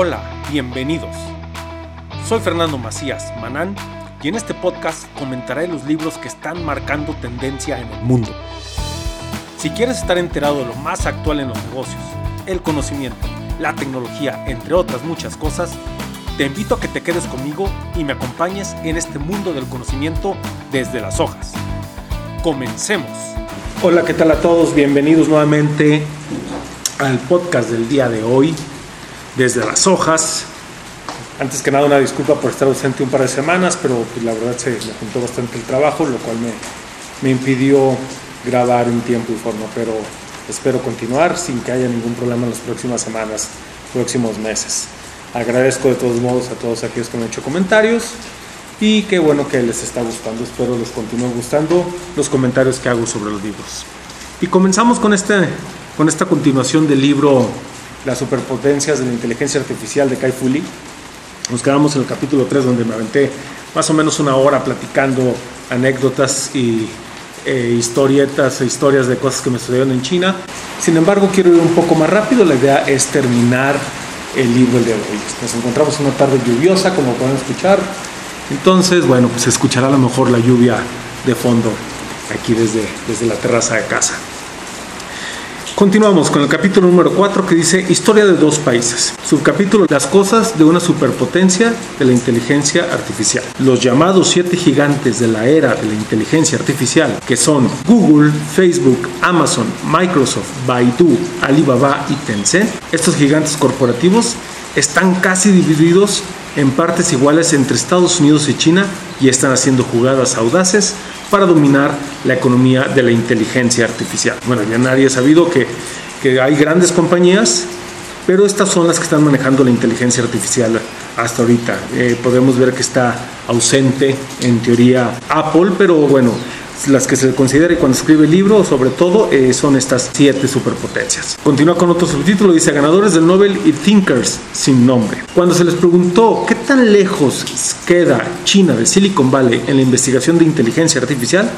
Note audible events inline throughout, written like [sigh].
Hola, bienvenidos. Soy Fernando Macías Manán y en este podcast comentaré los libros que están marcando tendencia en el mundo. Si quieres estar enterado de lo más actual en los negocios, el conocimiento, la tecnología, entre otras muchas cosas, te invito a que te quedes conmigo y me acompañes en este mundo del conocimiento desde las hojas. Comencemos. Hola, ¿qué tal a todos? Bienvenidos nuevamente al podcast del día de hoy desde las hojas. Antes que nada, una disculpa por estar ausente un par de semanas, pero pues, la verdad se me juntó bastante el trabajo, lo cual me, me impidió grabar en tiempo y forma, pero espero continuar sin que haya ningún problema en las próximas semanas, próximos meses. Agradezco de todos modos a todos aquellos que me han hecho comentarios y qué bueno que les está gustando. Espero les continúen gustando los comentarios que hago sobre los libros. Y comenzamos con, este, con esta continuación del libro las superpotencias de la inteligencia artificial de Kai Fu Lee. Nos quedamos en el capítulo 3 donde me aventé más o menos una hora platicando anécdotas y eh, historietas e historias de cosas que me sucedieron en China. Sin embargo, quiero ir un poco más rápido. La idea es terminar el libro de hoy. Nos encontramos una tarde lluviosa, como pueden escuchar. Entonces, bueno, pues se escuchará a lo mejor la lluvia de fondo aquí desde, desde la terraza de casa. Continuamos con el capítulo número 4 que dice Historia de dos países. Subcapítulo Las cosas de una superpotencia de la inteligencia artificial. Los llamados siete gigantes de la era de la inteligencia artificial, que son Google, Facebook, Amazon, Microsoft, Baidu, Alibaba y Tencent, estos gigantes corporativos están casi divididos en partes iguales entre Estados Unidos y China y están haciendo jugadas audaces para dominar la economía de la inteligencia artificial. Bueno, ya nadie ha sabido que, que hay grandes compañías, pero estas son las que están manejando la inteligencia artificial hasta ahorita. Eh, podemos ver que está ausente en teoría Apple, pero bueno, las que se considera y cuando escribe el libro, sobre todo, eh, son estas siete superpotencias. Continúa con otro subtítulo, dice ganadores del Nobel y Thinkers sin nombre. Cuando se les preguntó qué tan lejos queda China de Silicon Valley en la investigación de inteligencia artificial,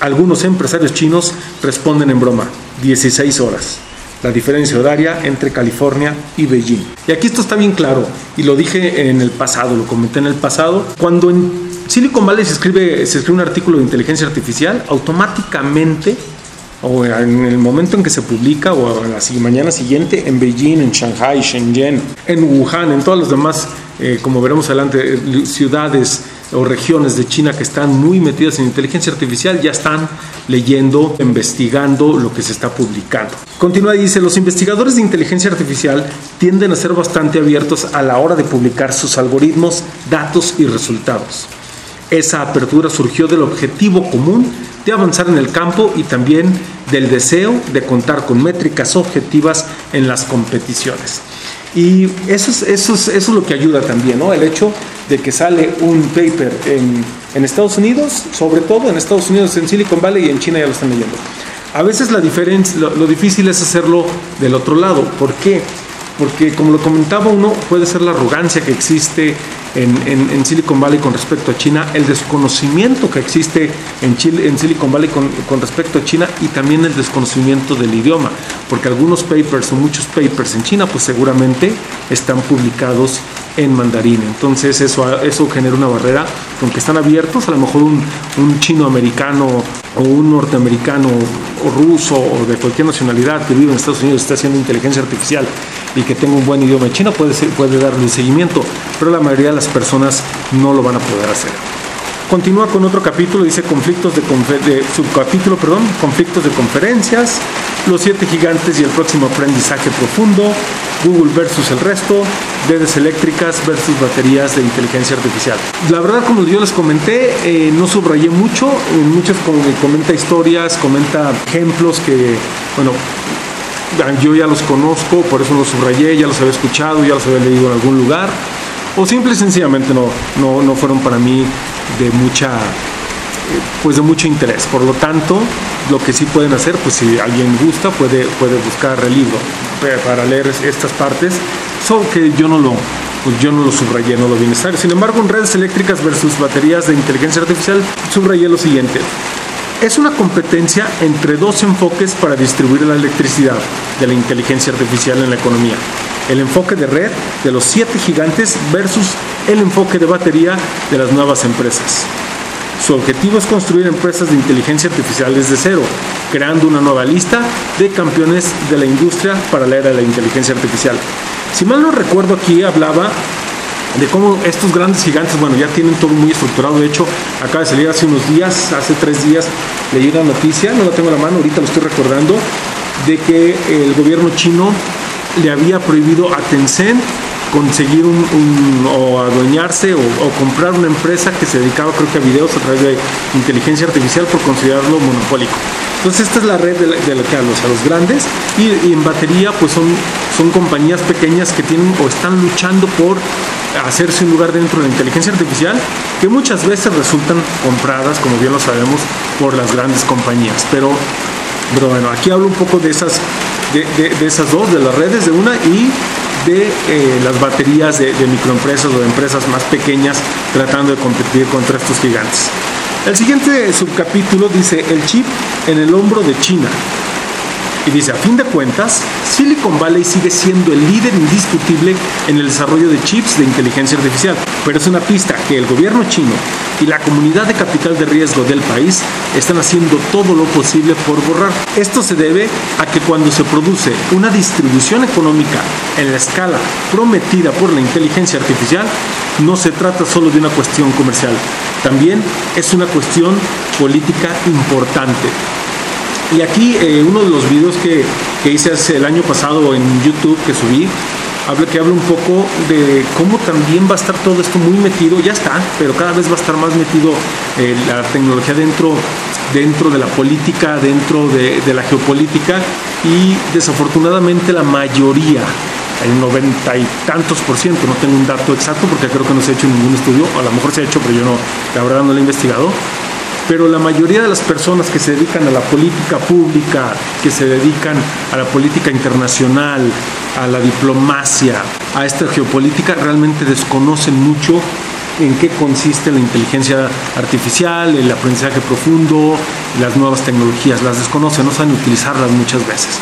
algunos empresarios chinos responden en broma, 16 horas la diferencia horaria entre California y Beijing. Y aquí esto está bien claro, y lo dije en el pasado, lo comenté en el pasado, cuando en Silicon Valley se escribe, se escribe un artículo de inteligencia artificial, automáticamente, o en el momento en que se publica, o la mañana siguiente, en Beijing, en Shanghai, Shenzhen, en Wuhan, en todas las demás, eh, como veremos adelante, eh, ciudades o regiones de China que están muy metidas en inteligencia artificial ya están leyendo, investigando lo que se está publicando. Continúa y dice, los investigadores de inteligencia artificial tienden a ser bastante abiertos a la hora de publicar sus algoritmos, datos y resultados. Esa apertura surgió del objetivo común de avanzar en el campo y también del deseo de contar con métricas objetivas en las competiciones. Y eso es, eso es, eso es lo que ayuda también, ¿no? El hecho de que sale un paper en, en Estados Unidos, sobre todo en Estados Unidos, en Silicon Valley y en China ya lo están leyendo. A veces la diferencia, lo, lo difícil es hacerlo del otro lado. ¿Por qué? Porque como lo comentaba uno, puede ser la arrogancia que existe en, Silicon Valley con respecto a China, el desconocimiento que existe en, Chile, en Silicon Valley con, con, respecto a China y también el desconocimiento del idioma, porque algunos papers o muchos papers en China pues seguramente están publicados en mandarín. Entonces eso, eso genera una barrera, aunque están abiertos, a lo mejor un, un chino americano o un norteamericano o ruso o de cualquier nacionalidad que vive en Estados Unidos está haciendo inteligencia artificial y que tenga un buen idioma chino puede, puede darle seguimiento, pero la mayoría de las personas no lo van a poder hacer. Continúa con otro capítulo, dice conflictos de, subcapítulo, perdón, conflictos de conferencias, los siete gigantes y el próximo aprendizaje profundo, Google versus el resto, redes eléctricas versus baterías de inteligencia artificial. La verdad, como yo les comenté, eh, no subrayé mucho, muchos comenta historias, comenta ejemplos que, bueno, yo ya los conozco, por eso los subrayé, ya los había escuchado, ya los había leído en algún lugar, o simple y sencillamente no, no, no fueron para mí de mucha pues de mucho interés. Por lo tanto, lo que sí pueden hacer, pues si alguien gusta, puede, puede buscar el libro para leer estas partes, solo que yo no lo, pues yo no lo subrayé, no lo vi necesario. Sin embargo, en redes eléctricas versus baterías de inteligencia artificial, subrayé lo siguiente. Es una competencia entre dos enfoques para distribuir la electricidad de la inteligencia artificial en la economía. El enfoque de red de los siete gigantes versus el enfoque de batería de las nuevas empresas. Su objetivo es construir empresas de inteligencia artificial desde cero, creando una nueva lista de campeones de la industria para la era de la inteligencia artificial. Si mal no recuerdo aquí hablaba de cómo estos grandes gigantes, bueno, ya tienen todo muy estructurado. De hecho, acaba de salir hace unos días, hace tres días, leí una noticia, no la tengo en la mano, ahorita lo estoy recordando, de que el gobierno chino le había prohibido a Tencent conseguir un, o adueñarse o, comprar una empresa que se dedicaba creo que a videos a través de inteligencia artificial por considerarlo monopólico. Entonces esta es la red de, lo que a los, a los grandes y, en batería pues son, son compañías pequeñas que tienen o están luchando por hacerse un lugar dentro de la inteligencia artificial que muchas veces resultan compradas, como bien lo sabemos, por las grandes compañías. Pero, pero bueno, aquí hablo un poco de esas, de, esas dos, de las redes de una y de eh, las baterías de, de microempresas o de empresas más pequeñas tratando de competir contra estos gigantes. El siguiente subcapítulo dice el chip en el hombro de China. Y dice, a fin de cuentas, Silicon Valley sigue siendo el líder indiscutible en el desarrollo de chips de inteligencia artificial, pero es una pista que el gobierno chino y la comunidad de capital de riesgo del país están haciendo todo lo posible por borrar. Esto se debe a que cuando se produce una distribución económica en la escala prometida por la inteligencia artificial, no se trata solo de una cuestión comercial, también es una cuestión política importante. Y aquí eh, uno de los videos que, hice hace el año pasado en YouTube que subí, habla, que habla un poco de cómo también va a estar todo esto muy metido, ya está, pero cada vez va a estar más metido eh, la tecnología dentro, dentro de la política, dentro de, de la geopolítica. Y desafortunadamente la mayoría un noventa y tantos por ciento, no tengo un dato exacto porque creo que no se ha hecho ningún estudio, a lo mejor se ha hecho, pero yo no, la verdad no lo he investigado, pero la mayoría de las personas que se dedican a la política pública, que se dedican a la política internacional, a la diplomacia, a esta geopolítica, realmente desconocen mucho en qué consiste la inteligencia artificial, el aprendizaje profundo, las nuevas tecnologías, las desconocen, no saben utilizarlas muchas veces.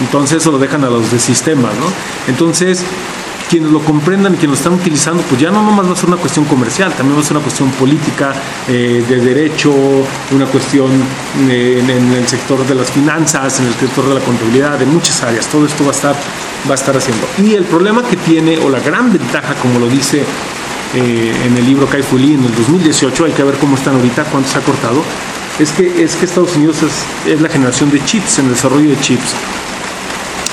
Entonces eso lo dejan a los de sistemas, ¿no? Entonces, quienes lo comprendan y quienes lo están utilizando, pues ya no nomás va a ser una cuestión comercial, también va a ser una cuestión política, eh, de derecho, una cuestión eh, en, el sector de las finanzas, en el sector de la contabilidad, de muchas áreas. Todo esto va a estar, va a estar haciendo. Y el problema que tiene, o la gran ventaja, como lo dice eh, en el libro Kai Fu en el 2018, hay que ver cómo están ahorita, cuánto se ha cortado, es que, es que Estados Unidos es, es la generación de chips, en el desarrollo de chips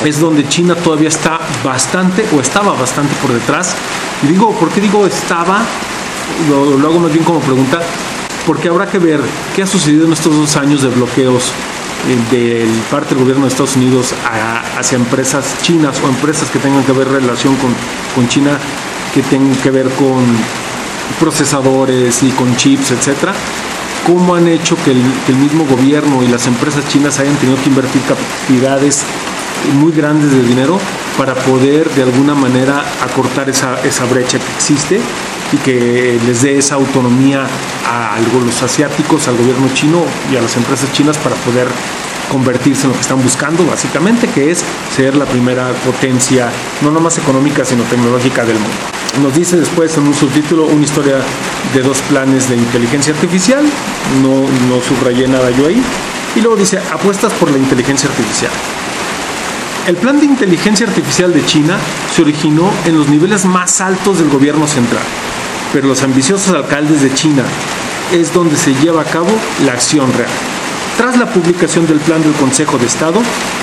es donde China todavía está bastante o estaba bastante por detrás. Y digo, ¿por qué digo estaba? Lo, hago más bien como pregunta, porque habrá que ver qué ha sucedido en estos dos años de bloqueos eh, de parte del gobierno de Estados Unidos hacia empresas chinas o empresas que tengan que ver relación con, con China, que tengan que ver con procesadores y con chips, etcétera cómo han hecho que el, que el, mismo gobierno y las empresas chinas hayan tenido que invertir cantidades muy grandes de dinero para poder de alguna manera acortar esa, esa brecha que existe y que les dé esa autonomía a los asiáticos, al gobierno chino y a las empresas chinas para poder convertirse en lo que están buscando básicamente, que es ser la primera potencia, no nomás económica, sino tecnológica del mundo. Nos dice después en un subtítulo una historia de dos planes de inteligencia artificial, no, no subrayé nada yo ahí, y luego dice apuestas por la inteligencia artificial. El plan de inteligencia artificial de China se originó en los niveles más altos del gobierno central, pero los ambiciosos alcaldes de China es donde se lleva a cabo la acción real. Tras la publicación del plan del Consejo de Estado,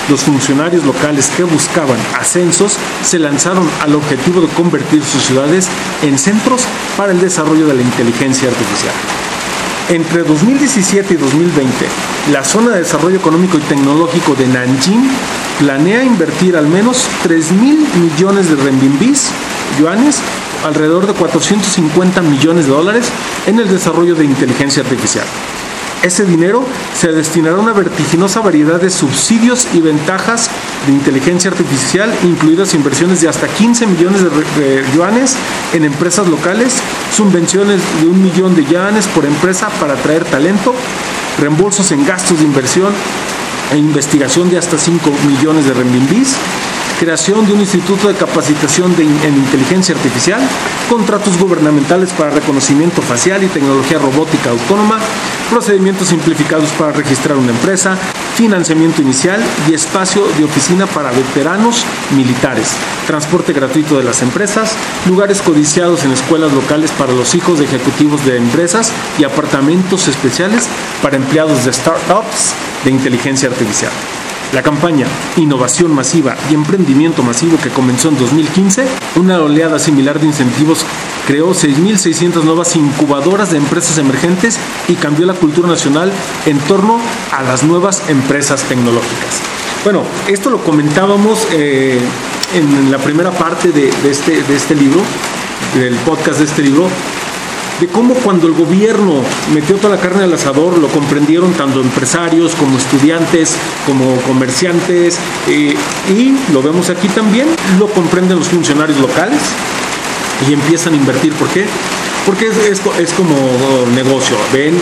los funcionarios locales que buscaban ascensos se lanzaron al objetivo de convertir sus ciudades en centros para el desarrollo de la inteligencia artificial. Entre 2017 y 2020, la Zona de Desarrollo Económico y Tecnológico de Nanjing planea invertir al menos 3 mil millones de renminbis, yuanes, alrededor de 450 millones de dólares, en el desarrollo de inteligencia artificial. Ese dinero se destinará a una vertiginosa variedad de subsidios y ventajas de inteligencia artificial, incluidas inversiones de hasta 15 millones de, yuanes en empresas locales, subvenciones de un millón de yuanes por empresa para atraer talento, reembolsos en gastos de inversión e investigación de hasta 5 millones de renminbis, creación de un instituto de capacitación en inteligencia artificial, contratos gubernamentales para reconocimiento facial y tecnología robótica autónoma, procedimientos simplificados para registrar una empresa, financiamiento inicial y espacio de oficina para veteranos militares, transporte gratuito de las empresas, lugares codiciados en escuelas locales para los hijos de ejecutivos de empresas y apartamentos especiales para empleados de startups de inteligencia artificial. La campaña Innovación Masiva y Emprendimiento Masivo que comenzó en 2015, una oleada similar de incentivos creó 6.600 nuevas incubadoras de empresas emergentes y cambió la cultura nacional en torno a las nuevas empresas tecnológicas. Bueno, esto lo comentábamos eh, en la primera parte de, este, de este libro, del podcast de este libro, de cómo cuando el gobierno metió toda la carne al asador lo comprendieron tanto empresarios como estudiantes, como comerciantes, eh, y lo vemos aquí también, lo comprenden los funcionarios locales y empiezan a invertir. ¿Por qué? Porque es, es como negocio, ven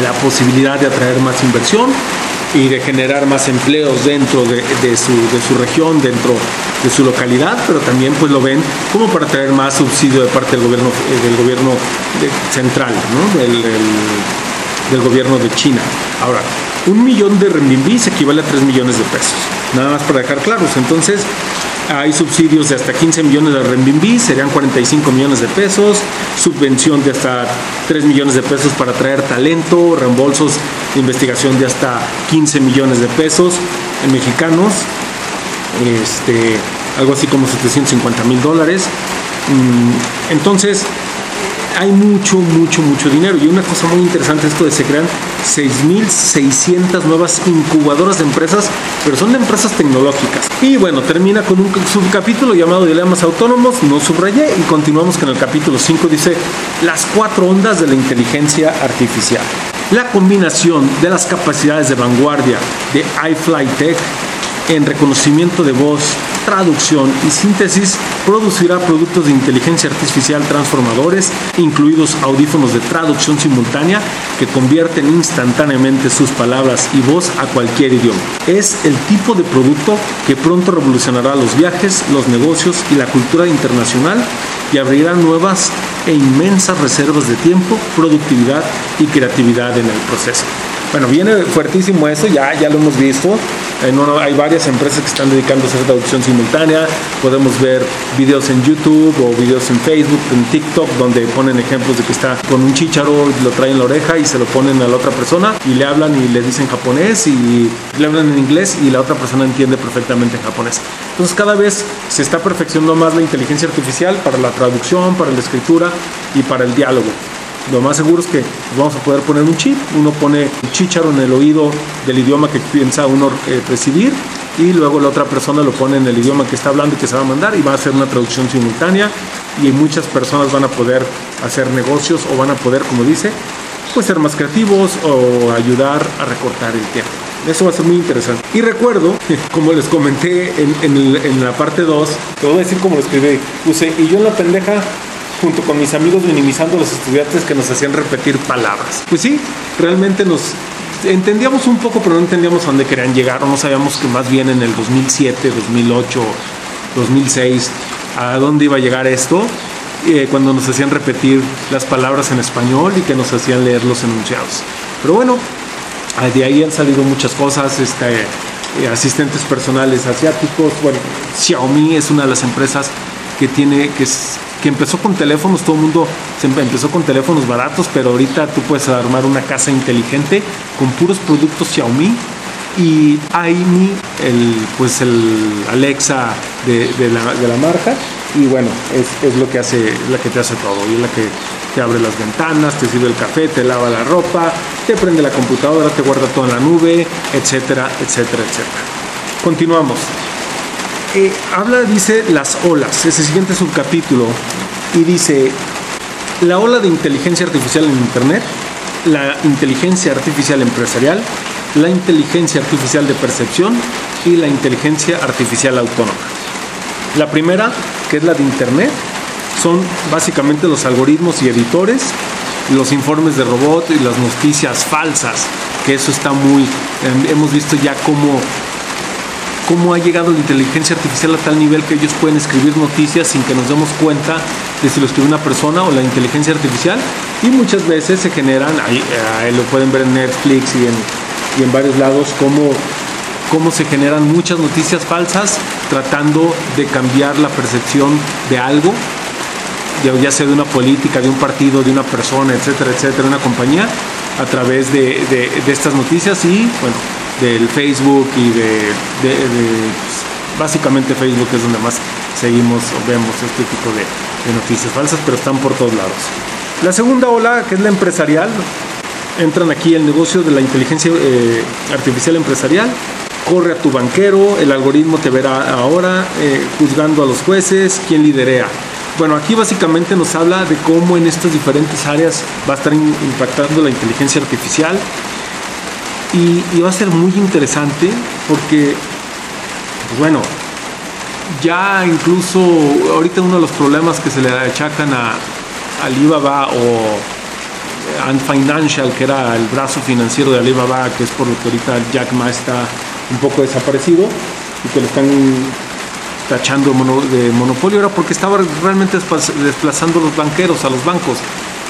la posibilidad de atraer más inversión, y de generar más empleos dentro de, su, de, su, región, dentro de su localidad, pero también pues lo ven como para traer más subsidio de parte del gobierno, eh, del gobierno central, del, del, gobierno de China. Ahora, un millón de renminbi equivale a 3 millones de pesos, nada más para dejar claros. Entonces, hay subsidios de hasta 15 millones de renminbi, serían 45 millones de pesos, subvención de hasta 3 millones de pesos para traer talento, reembolsos investigación de hasta 15 millones de pesos en mexicanos, este, algo así como 750 mil dólares. Mm, entonces, hay mucho, mucho, mucho dinero. Y una cosa muy interesante esto de se crean 6.600 nuevas incubadoras de empresas, pero son de empresas tecnológicas. Y bueno, termina con un subcapítulo llamado Dilemas Autónomos, no subrayé, y continuamos con el capítulo 5, dice las cuatro ondas de la inteligencia artificial. La combinación de las capacidades de vanguardia de iFlyTech en reconocimiento de voz, traducción y síntesis producirá productos de inteligencia artificial transformadores, incluidos audífonos de traducción simultánea que convierten instantáneamente sus palabras y voz a cualquier idioma. Es el tipo de producto que pronto revolucionará los viajes, los negocios y la cultura internacional y abrirá nuevas e inmensas reservas de tiempo, productividad y creatividad en el proceso. Bueno, viene fuertísimo eso, ya, ya lo hemos visto. hay varias empresas que están dedicando a hacer traducción simultánea. Podemos ver videos en YouTube o videos en Facebook, en TikTok, donde ponen ejemplos de que está con un chicharo, lo traen en la oreja y se lo ponen a la otra persona y le hablan y le dicen japonés y le hablan en inglés y la otra persona entiende perfectamente en japonés. Entonces cada vez se está perfeccionando más la inteligencia artificial para la traducción, para la escritura y para el diálogo lo más seguro es que vamos a poder poner un chip, uno pone un chicharo en el oído del idioma que piensa uno eh, recibir y luego la otra persona lo pone en el idioma que está hablando y que se va a mandar y va a hacer una traducción simultánea y muchas personas van a poder hacer negocios o van a poder, como dice, pues ser más creativos o ayudar a recortar el tiempo. Eso va a ser muy interesante. Y recuerdo, [laughs] como les comenté en, en la parte 2, te voy a decir cómo lo escribí, puse, y yo en la pendeja junto con mis amigos minimizando los estudiantes que nos hacían repetir palabras. Pues sí, realmente nos entendíamos un poco, pero no entendíamos a dónde querían llegar, o no sabíamos que más bien en el 2007, 2008, 2006, a dónde iba a llegar esto, eh, cuando nos hacían repetir las palabras en español y que nos hacían leer los enunciados. Pero bueno, de ahí han salido muchas cosas, este, eh, asistentes personales asiáticos, bueno, Xiaomi es una de las empresas que tiene, que que empezó con teléfonos, todo el mundo empezó con teléfonos baratos, pero ahorita tú puedes armar una casa inteligente con puros productos Xiaomi y AIMI, el, pues el Alexa de, la, marca, y bueno, es, lo que hace, la que te hace todo, y es la que te abre las ventanas, te sirve el café, te lava la ropa, te prende la computadora, te guarda todo en la nube, etcétera, etcétera, etcétera. Continuamos. Habla, dice, las olas, ese siguiente subcapítulo, y dice, la ola de inteligencia artificial en Internet, la inteligencia artificial empresarial, la inteligencia artificial de percepción y la inteligencia artificial autónoma. La primera, que es la de Internet, son básicamente los algoritmos y editores los informes de robot y las noticias falsas, que eso está muy, em, hemos visto ya cómo cómo ha llegado la inteligencia artificial a tal nivel que ellos pueden escribir noticias sin que nos demos cuenta de si lo escribe una persona o la inteligencia artificial. Y muchas veces se generan, lo pueden ver en Netflix y en, y en varios lados, cómo, cómo se generan muchas noticias falsas tratando de cambiar la percepción de algo ya sea de una política, de un partido, de una persona, etcétera, etcétera, una compañía, a través de, de estas noticias. Y, bueno, del Facebook y de, pues, básicamente Facebook es donde más seguimos o vemos este tipo de, noticias falsas, pero están por todos lados. La segunda ola, que es la empresarial, entran aquí el negocio de la inteligencia eh, artificial empresarial. Corre a tu banquero, el algoritmo te verá ahora, eh, juzgando a los jueces, quién liderea. Bueno, aquí básicamente nos habla de cómo en estas diferentes áreas va a estar impactando la inteligencia artificial y, va a ser muy interesante porque, pues bueno, ya incluso ahorita uno de los problemas que se le achacan a Alibaba o Ant Financial, que era el brazo financiero de Alibaba, que es por lo que ahorita Jack Ma está un poco desaparecido y que le están tachando de monopolio, era porque estaba realmente desplazando a los banqueros, a los bancos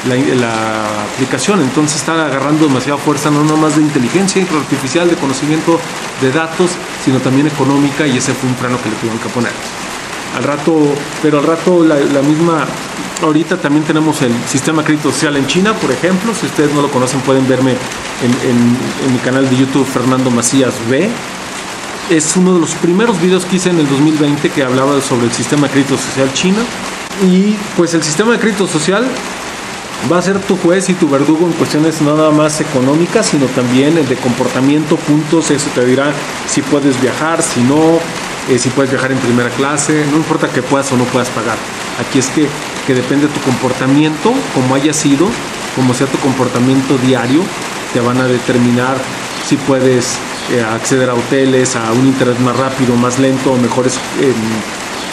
la, aplicación. Entonces está agarrando demasiada fuerza, no más de inteligencia artificial, de conocimiento de datos, sino también económica y ese fue un freno que le tuvieron que poner. Al rato, pero al rato la, misma, ahorita también tenemos el sistema crédito social en China, por ejemplo, si ustedes no lo conocen pueden verme en, mi canal de YouTube Fernando Macías B. Es uno de los primeros videos que hice en el 2020 que hablaba sobre el sistema crédito social chino. Y pues el sistema de crédito social va a ser tu juez y tu verdugo en cuestiones nada más económicas, sino también de comportamiento, puntos, eso te dirá si puedes viajar, si no, eh, si puedes viajar en primera clase, no importa que puedas o no puedas pagar. Aquí es que, que depende de tu comportamiento, como haya sido, como sea tu comportamiento diario, te van a determinar si puedes eh, acceder a hoteles, a un internet más rápido, más lento, mejores em,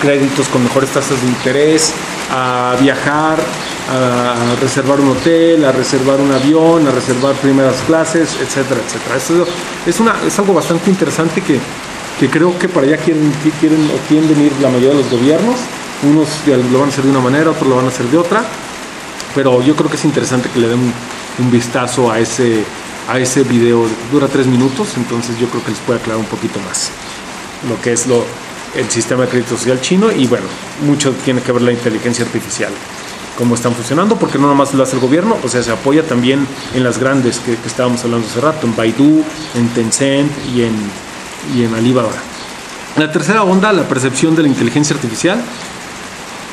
créditos con mejores tasas de interés, a viajar, a reservar un hotel, a reservar un avión, a reservar primeras clases, etcétera, etcétera. Es, algo bastante interesante que, que creo que para allá quieren, quieren o quieren venir la mayoría de los gobiernos. Unos lo van a hacer de una manera, otros lo van a hacer de otra. Pero yo creo que es interesante que le den un, vistazo a ese, a ese video. Dura tres minutos, entonces yo creo que les puede aclarar un poquito más lo que es lo, el sistema de crédito social chino y bueno, mucho tiene que ver la inteligencia artificial cómo están funcionando, porque no nada más lo hace el gobierno, o sea, se apoya también en las grandes que, estábamos hablando hace rato, en Baidu, en Tencent y en, y en Alibaba. La tercera onda, la percepción de la inteligencia artificial,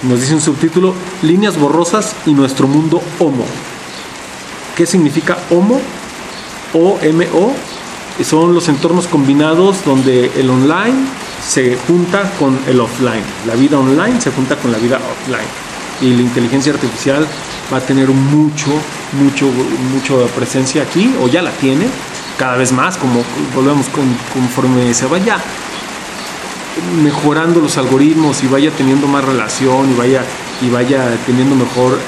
nos dice un subtítulo, líneas borrosas y nuestro mundo homo. ¿Qué significa homo? O-M-O. Son los entornos combinados donde el online se junta con el offline. La vida online se junta con la vida offline y la inteligencia artificial va a tener mucho, mucho, mucho presencia aquí, o ya la tiene, cada vez más, como volvemos conforme se vaya mejorando los algoritmos y vaya teniendo más relación y vaya, y vaya teniendo mejor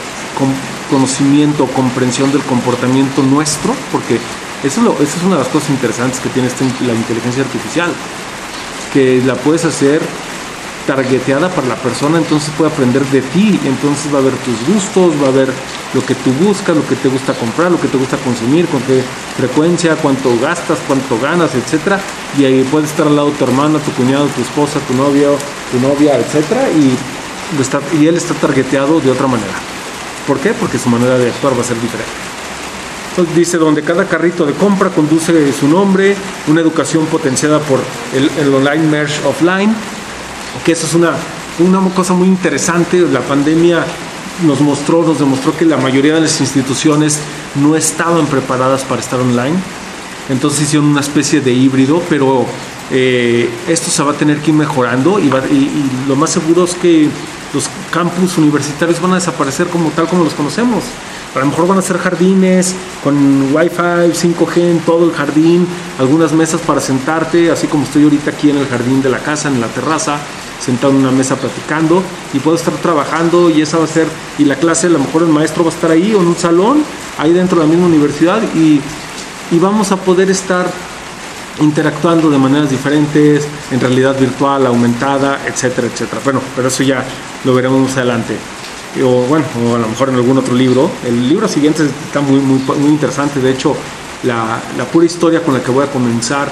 conocimiento, comprensión del comportamiento nuestro, porque eso es, lo, eso es una de las cosas interesantes que tiene la inteligencia artificial, que la puedes hacer targeteada para la persona, entonces puede aprender de ti, entonces va a ver tus gustos, va a ver lo que tú buscas, lo que te gusta comprar, lo que te gusta consumir, con qué frecuencia, cuánto gastas, cuánto ganas, etcétera, y ahí puede estar al lado tu hermana, tu cuñado, tu esposa, tu novio, tu novia, etcétera, y, y él está targeteado de otra manera. ¿Por qué? Porque su manera de actuar va a ser diferente. Dice, donde cada carrito de compra conduce su nombre, una educación potenciada por el, el online merge offline, que eso es una, una cosa muy interesante. La pandemia nos mostró, nos demostró que la mayoría de las instituciones no estaban preparadas para estar online. Entonces hicieron una especie de híbrido, pero eh, esto se va a tener que ir mejorando y, y, lo más seguro es que los campus universitarios van a desaparecer como tal como los conocemos. A lo mejor van a ser jardines con Wi-Fi, 5G en todo el jardín, algunas mesas para sentarte, así como estoy ahorita aquí en el jardín de la casa, en la terraza, sentado en una mesa platicando y puedo estar trabajando y esa va a ser, y la clase, a lo mejor el maestro va a estar ahí o en un salón, ahí dentro de la misma universidad y, y vamos a poder estar interactuando de maneras diferentes, en realidad virtual, aumentada, etcétera, etcétera. Bueno, pero eso ya lo veremos más adelante. O bueno, o a lo mejor en algún otro libro. El libro siguiente está muy, muy, muy interesante. De hecho, la, la pura historia con la que voy a comenzar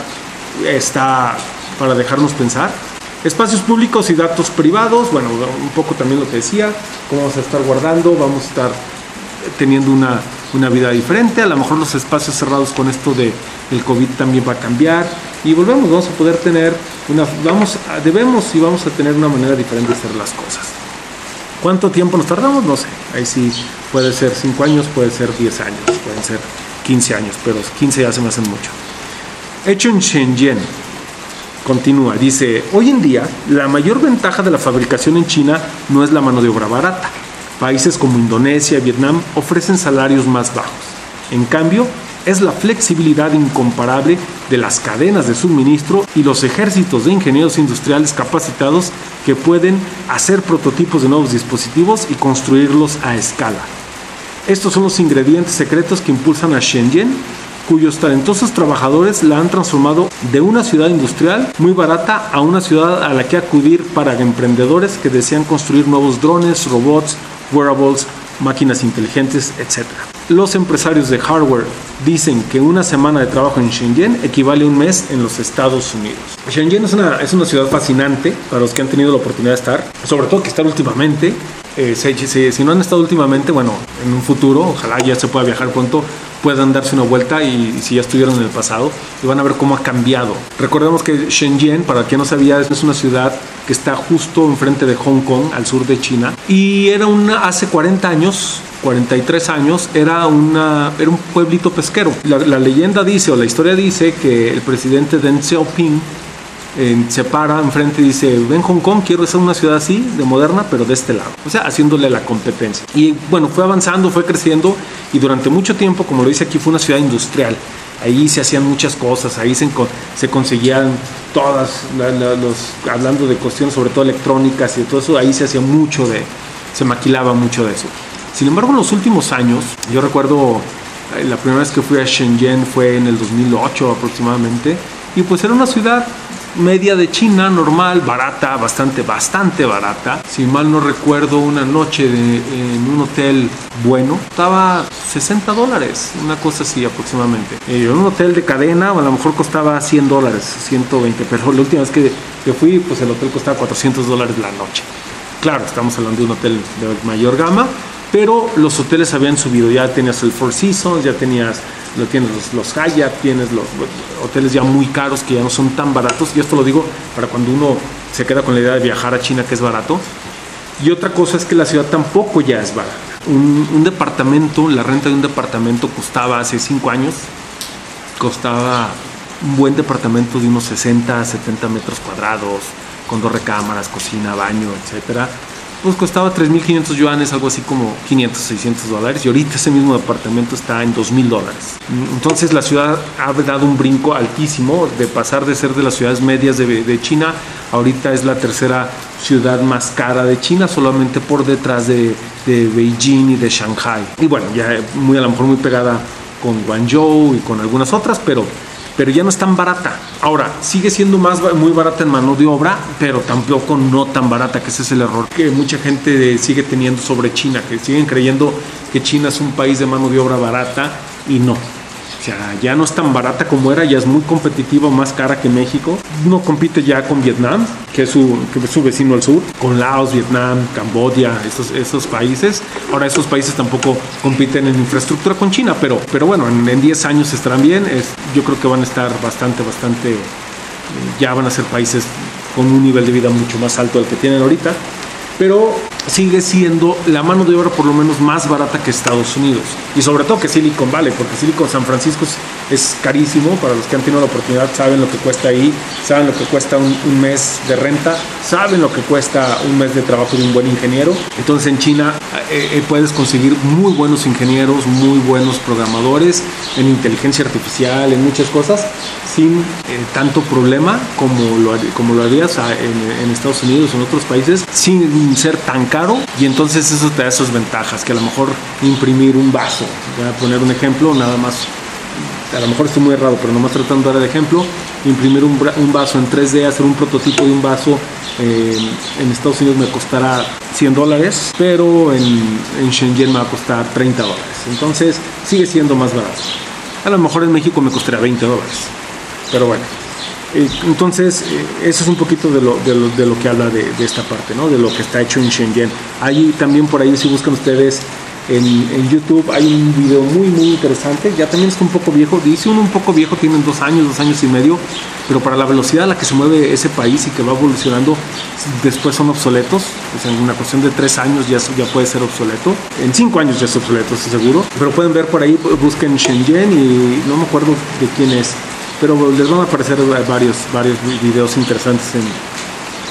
está para dejarnos pensar. Espacios públicos y datos privados, bueno, un poco también lo que decía, cómo vamos a estar guardando, vamos a estar teniendo una, una vida diferente, a lo mejor los espacios cerrados con esto de el COVID también va a cambiar y volvemos, vamos a poder tener una, vamos, debemos y vamos a tener una manera diferente de hacer las cosas. ¿Cuánto tiempo nos tardamos? No sé, ahí sí puede ser 5 años, puede ser 10 años, pueden ser 15 años, pero 15 ya se me hacen mucho. Hecho en Shenzhen, Continúa, dice, hoy en día la mayor ventaja de la fabricación en China no es la mano de obra barata. Países como Indonesia y Vietnam ofrecen salarios más bajos. En cambio, es la flexibilidad incomparable de las cadenas de suministro y los ejércitos de ingenieros industriales capacitados que pueden hacer prototipos de nuevos dispositivos y construirlos a escala. Estos son los ingredientes secretos que impulsan a Shenzhen cuyos talentosos trabajadores la han transformado de una ciudad industrial muy barata a una ciudad a la que acudir para emprendedores que desean construir nuevos drones, robots, wearables, máquinas inteligentes, etc. Los empresarios de hardware dicen que una semana de trabajo en Shenzhen equivale a un mes en los Estados Unidos. Shenzhen es una, es una ciudad fascinante para los que han tenido la oportunidad de estar, sobre todo que estar últimamente. Eh, si, si no han estado últimamente, bueno, en un futuro, ojalá ya se pueda viajar pronto, puedan darse una vuelta y, si ya estuvieron en el pasado y van a ver cómo ha cambiado. Recordemos que Shenzhen, para quien no sabía, es una ciudad que está justo enfrente de Hong Kong, al sur de China, y era una hace 40 años 43 años, era, una, era un pueblito pesquero. La, la, leyenda dice, o la historia dice, que el presidente Deng Xiaoping se para enfrente y dice, ven Hong Kong, quiero hacer una ciudad así, de moderna, pero de este lado. O sea, haciéndole la competencia. Y bueno, fue avanzando, fue creciendo y durante mucho tiempo, como lo dice aquí, fue una ciudad industrial. Ahí se hacían muchas cosas, ahí se, se conseguían todas, los, hablando de cuestiones sobre todo electrónicas y todo eso, ahí se hacía mucho de, se maquilaba mucho de eso. Sin embargo, en los últimos años, yo recuerdo eh, la primera vez que fui a Shenzhen fue en el 2008 aproximadamente, y pues era una ciudad media de China, normal, barata, bastante, bastante barata. Si mal no recuerdo, una noche en un hotel bueno, estaba 60 dólares, una cosa así aproximadamente. en un hotel de cadena, a lo mejor costaba 100 dólares, 120, pero la última vez que, que fui, pues el hotel costaba 400 dólares la noche. Claro, estamos hablando de un hotel de mayor gama, pero los hoteles habían subido, ya tenías el Four Seasons, ya tenías lo tienes los, los Hyatt, tienes los, hoteles ya muy caros que ya no son tan baratos. Y esto lo digo para cuando uno se queda con la idea de viajar a China, que es barato. Y otra cosa es que la ciudad tampoco ya es barata. Un, departamento, la renta de un departamento costaba hace cinco años, costaba un buen departamento de unos 60, 70 metros cuadrados, con dos recámaras, cocina, baño, etcétera pues costaba 3.500 yuanes, algo así como 500, 600 dólares, y ahorita ese mismo departamento está en 2.000 dólares. Entonces la ciudad ha dado un brinco altísimo de pasar de ser de las ciudades medias de, de China, ahorita es la tercera ciudad más cara de China, solamente por detrás de, de Beijing y de Shanghai. Y bueno, ya muy a lo mejor muy pegada con Guangzhou y con algunas otras, pero pero ya no es tan barata. Ahora, sigue siendo más muy barata en mano de obra, pero tampoco no tan barata, que ese es el error que mucha gente sigue teniendo sobre China, que siguen creyendo que China es un país de mano de obra barata y no. Sea, ya no es tan barata como era, ya es muy competitiva, más cara que México. No compite ya con Vietnam, que es su, que es su vecino al sur, con Laos, Vietnam, Camboya, esos, esos países. Ahora esos países tampoco compiten en infraestructura con China, pero, pero bueno, en 10 años estarán bien. Es, yo creo que van a estar bastante, bastante, eh, ya van a ser países con un nivel de vida mucho más alto del que tienen ahorita pero sigue siendo la mano de obra por lo menos más barata que Estados Unidos y sobre todo que Silicon Valley, porque Silicon San Francisco es carísimo. Para los que han tenido la oportunidad, saben lo que cuesta ahí, saben lo que cuesta un, mes de renta, saben lo que cuesta un mes de trabajo de un buen ingeniero. Entonces en China eh, eh, puedes conseguir muy buenos ingenieros, muy buenos programadores en inteligencia artificial, en muchas cosas, sin eh, tanto problema como lo, como lo harías en, en Estados Unidos en otros países, sin ser tan caro. Y entonces eso te da esas ventajas, que a lo mejor imprimir un vaso, voy a poner un ejemplo, nada más a lo mejor estoy muy errado, pero nomás tratando de dar el ejemplo, imprimir un, vaso en 3D, hacer un prototipo de un vaso eh, en Estados Unidos me costará 100 dólares, pero en, en, Shenzhen me va a costar 30 dólares. Entonces sigue siendo más barato. A lo mejor en México me costaría 20 dólares, pero bueno. Eh, entonces, eh, eso es un poquito de lo, de lo, de lo que habla de, esta parte, ¿no? de lo que está hecho en Shenzhen. Ahí también por ahí, si buscan ustedes en, YouTube hay un video muy muy interesante, ya también está un poco viejo, dice uno un poco viejo, tienen dos años, dos años y medio, pero para la velocidad a la que se mueve ese país y que va evolucionando, después son obsoletos, en una cuestión de tres años ya, ya puede ser obsoleto, en cinco años ya es obsoleto, seguro, pero pueden ver por ahí, busquen Shenzhen y no me acuerdo de quién es, pero les van a aparecer varios, varios videos interesantes en,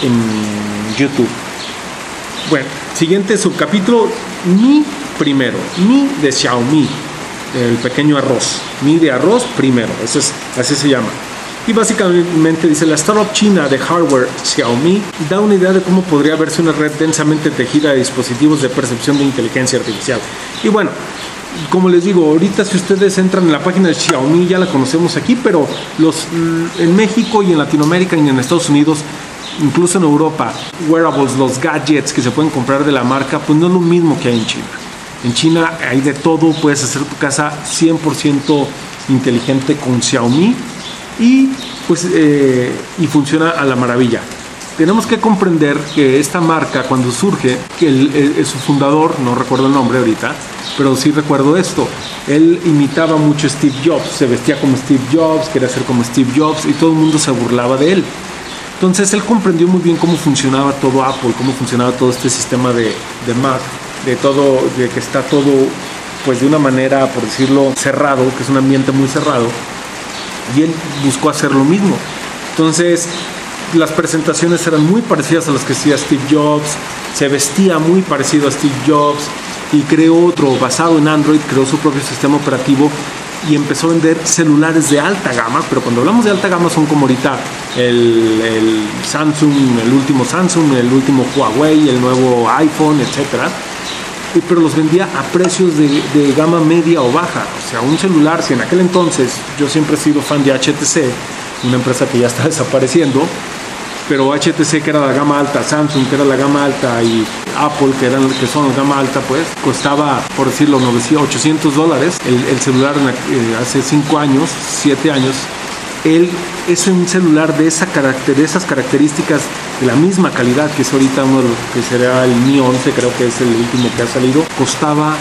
en YouTube. Bueno, siguiente subcapítulo, mi primero. Mi de Xiaomi, el pequeño arroz. Mi de arroz primero, es, así se llama. Y básicamente dice, la startup china de hardware Xiaomi da una idea de cómo podría verse una red densamente tejida de dispositivos de percepción de inteligencia artificial. Y bueno, como les digo, ahorita si ustedes entran en la página de Xiaomi, ya la conocemos aquí, pero los, en México y en Latinoamérica y en Estados Unidos incluso en Europa, wearables, los gadgets que se pueden comprar de la marca, pues no es lo mismo que hay en China. En China hay de todo, puedes hacer tu casa 100% inteligente con Xiaomi y pues eh, y funciona a la maravilla. Tenemos que comprender que esta marca cuando surge, que el, su fundador, no recuerdo el nombre ahorita, pero sí recuerdo esto, él imitaba mucho Steve Jobs, se vestía como Steve Jobs, quería ser como Steve Jobs y todo el mundo se burlaba de él. Entonces él comprendió muy bien cómo funcionaba todo Apple, cómo funcionaba todo este sistema de, de Mac de todo, de que está todo pues de una manera, por decirlo, cerrado, que es un ambiente muy cerrado, y él buscó hacer lo mismo. Entonces, las presentaciones eran muy parecidas a las que hacía Steve Jobs, se vestía muy parecido a Steve Jobs y creó otro basado en Android, creó su propio sistema operativo y empezó a vender celulares de alta gama, pero cuando hablamos de alta gama son como ahorita el, Samsung, el último Samsung, el último Huawei, el nuevo iPhone, etcétera pero los vendía a precios de, gama media o baja. O sea, un celular, si en aquel entonces yo siempre he sido fan de HTC, una empresa que ya está [laughs] desapareciendo, pero HTC que era la gama alta, Samsung que era la gama alta y Apple que eran que son la gama alta, pues costaba, por decirlo, 900, 800 dólares. El, celular eh, hace 5 años, 7 años, él es un celular de, esa de esas características de la misma calidad que es ahorita uno que será el Mi 11, creo que es el último que ha salido, costaba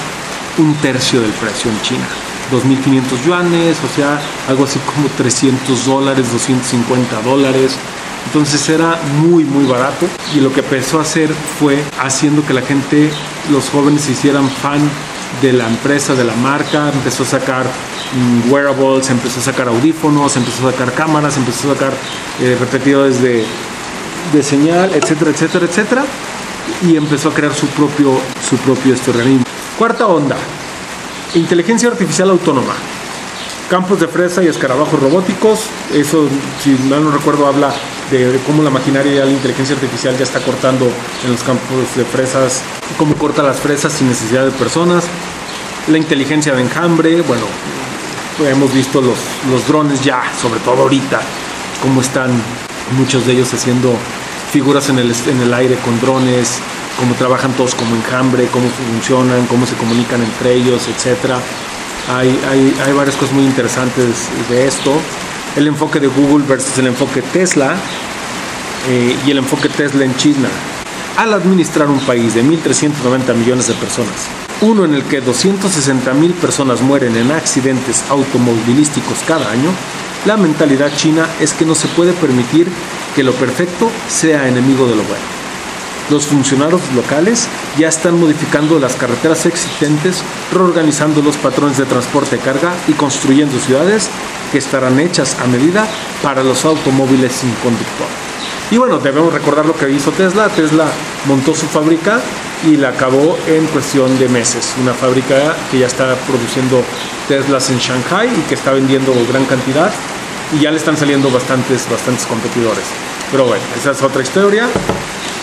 un tercio del precio en China. 2.500 yuanes, o sea, algo así como 300 dólares, 250 dólares. Entonces era muy, muy barato y lo que empezó a hacer fue haciendo que la gente, los jóvenes se hicieran fan de la empresa, de la marca, empezó a sacar mm, wearables, empezó a sacar audífonos, empezó a sacar cámaras, empezó a sacar eh, repetidores de, de, señal, etcétera, etcétera, etcétera, y empezó a crear su propio, su propio este organismo. Cuarta onda, inteligencia artificial autónoma. Campos de fresa y escarabajos robóticos, eso si mal no recuerdo habla de cómo la maquinaria y la inteligencia artificial ya está cortando en los campos de fresas, cómo corta las fresas sin necesidad de personas, la inteligencia de enjambre, bueno, hemos visto los, los drones ya, sobre todo ahorita, cómo están muchos de ellos haciendo figuras en el, en el aire con drones, cómo trabajan todos como enjambre, cómo funcionan, cómo se comunican entre ellos, etc. Hay, hay, hay varias cosas muy interesantes de esto el enfoque de Google versus el enfoque Tesla eh, y el enfoque Tesla en China. Al administrar un país de 1.390 millones de personas, uno en el que 260 mil personas mueren en accidentes automovilísticos cada año, la mentalidad china es que no se puede permitir que lo perfecto sea enemigo de lo bueno. Los funcionarios locales ya están modificando las carreteras existentes, reorganizando los patrones de transporte de carga y construyendo ciudades que estarán hechas a medida para los automóviles sin conductor. Y bueno, debemos recordar lo que hizo Tesla. Tesla montó su fábrica y la acabó en cuestión de meses. Una fábrica que ya está produciendo Teslas en Shanghai y que está vendiendo gran cantidad y ya le están saliendo bastantes, bastantes competidores. Pero bueno, esa es otra historia.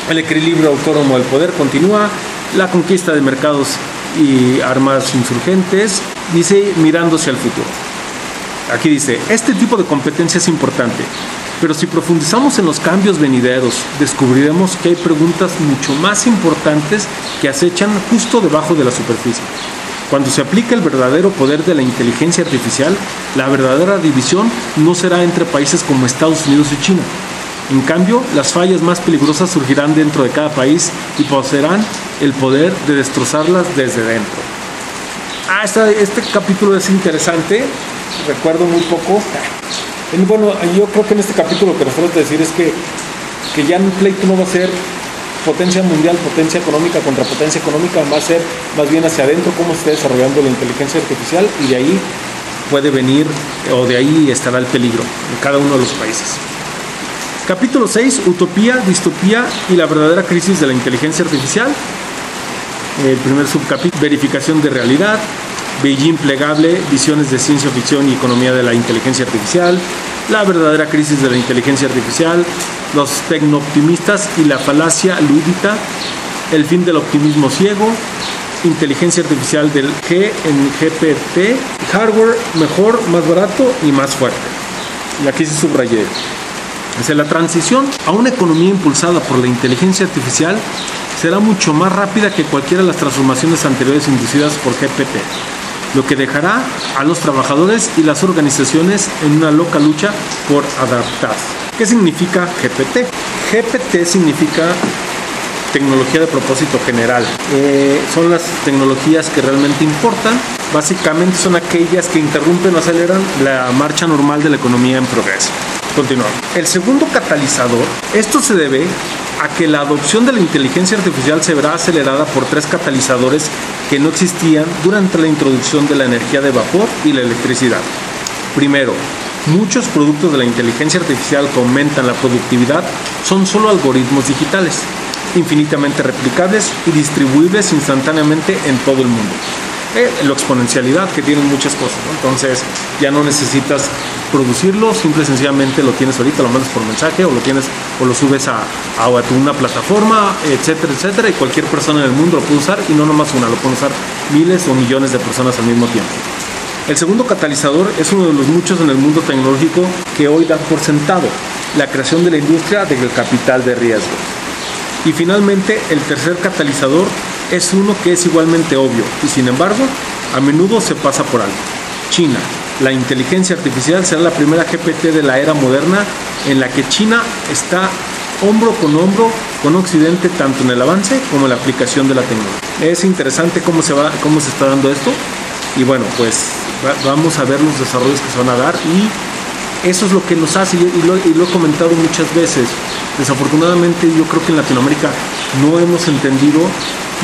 El equilibrio autónomo del poder continúa. La conquista de mercados y armas insurgentes. Dice mirándose al futuro. Aquí dice, este tipo de competencia es importante, pero si profundizamos en los cambios venideros, descubriremos que hay preguntas mucho más importantes que acechan justo debajo de la superficie. Cuando se aplique el verdadero poder de la inteligencia artificial, la verdadera división no será entre países como Estados Unidos y China. En cambio, las fallas más peligrosas surgirán dentro de cada país y poseerán el poder de destrozarlas desde dentro. Ah, este capítulo es interesante, recuerdo muy poco. Bueno, yo creo que en este capítulo lo que nos falta decir es que, que ya un pleito no va a ser potencia mundial, potencia económica contra potencia económica, va a ser más bien hacia adentro cómo se está desarrollando la inteligencia artificial y de ahí puede venir o de ahí estará el peligro en cada uno de los países. Capítulo 6, Utopía, Distopía y la verdadera crisis de la inteligencia artificial. El primer subcapítulo, Verificación de realidad. Beijing plegable, visiones de ciencia ficción y economía de la inteligencia artificial. La verdadera crisis de la inteligencia artificial. Los tecnooptimistas y la falacia lúdica. El fin del optimismo ciego. Inteligencia artificial del G en GPT. Hardware mejor, más barato y más fuerte. Y aquí se subrayé. La transición a una economía impulsada por la inteligencia artificial será mucho más rápida que cualquiera de las transformaciones anteriores inducidas por GPT, lo que dejará a los trabajadores y las organizaciones en una loca lucha por adaptarse. ¿Qué significa GPT? GPT significa tecnología de propósito general. Eh, son las tecnologías que realmente importan. Básicamente son aquellas que interrumpen o aceleran la marcha normal de la economía en progreso. El segundo catalizador, esto se debe a que la adopción de la inteligencia artificial se verá acelerada por tres catalizadores que no existían durante la introducción de la energía de vapor y la electricidad. Primero, muchos productos de la inteligencia artificial que aumentan la productividad son solo algoritmos digitales, infinitamente replicables y distribuibles instantáneamente en todo el mundo. Eh, la exponencialidad que tienen muchas cosas. Entonces ya no necesitas producirlo, simple y sencillamente lo tienes ahorita, lo mandas por mensaje o lo tienes o lo subes a, a, una plataforma, etcétera, etcétera, y cualquier persona en el mundo lo puede usar y no nomás una, lo pueden usar miles o millones de personas al mismo tiempo. El segundo catalizador es uno de los muchos en el mundo tecnológico que hoy da por sentado la creación de la industria del capital de riesgo. Y finalmente, el tercer catalizador es uno que es igualmente obvio y sin embargo a menudo se pasa por alto. China. La inteligencia artificial será la primera GPT de la era moderna en la que China está hombro con hombro con Occidente tanto en el avance como en la aplicación de la tecnología. Es interesante cómo se, va, cómo se está dando esto y bueno, pues vamos a ver los desarrollos que se van a dar y eso es lo que nos hace y lo, y lo he comentado muchas veces. Desafortunadamente yo creo que en Latinoamérica no hemos entendido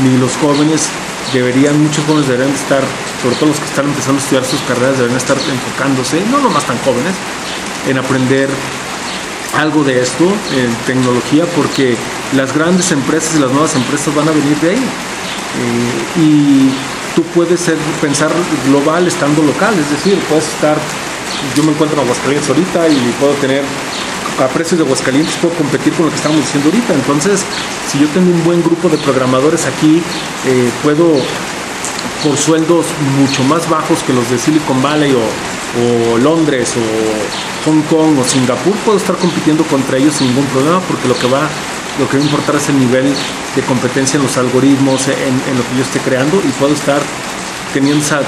ni los jóvenes deberían, muchos jóvenes deberían estar, sobre todo los que están empezando a estudiar sus carreras, deberían estar enfocándose, no nomás tan jóvenes, en aprender algo de esto, en tecnología, porque las grandes empresas y las nuevas empresas van a venir de ahí. Eh, y tú puedes ser, pensar global estando local, es decir, puedes estar, yo me encuentro en Aguascalientes ahorita y puedo tener a precios de Aguascalientes puedo competir con lo que estamos diciendo ahorita. Entonces, si yo tengo un buen grupo de programadores aquí, eh, puedo por sueldos mucho más bajos que los de Silicon Valley o, Londres o Hong Kong o Singapur, puedo estar compitiendo contra ellos sin ningún problema porque lo que va lo que va a importar es el nivel de competencia en los algoritmos, en, lo que yo esté creando y puedo estar teniendo esa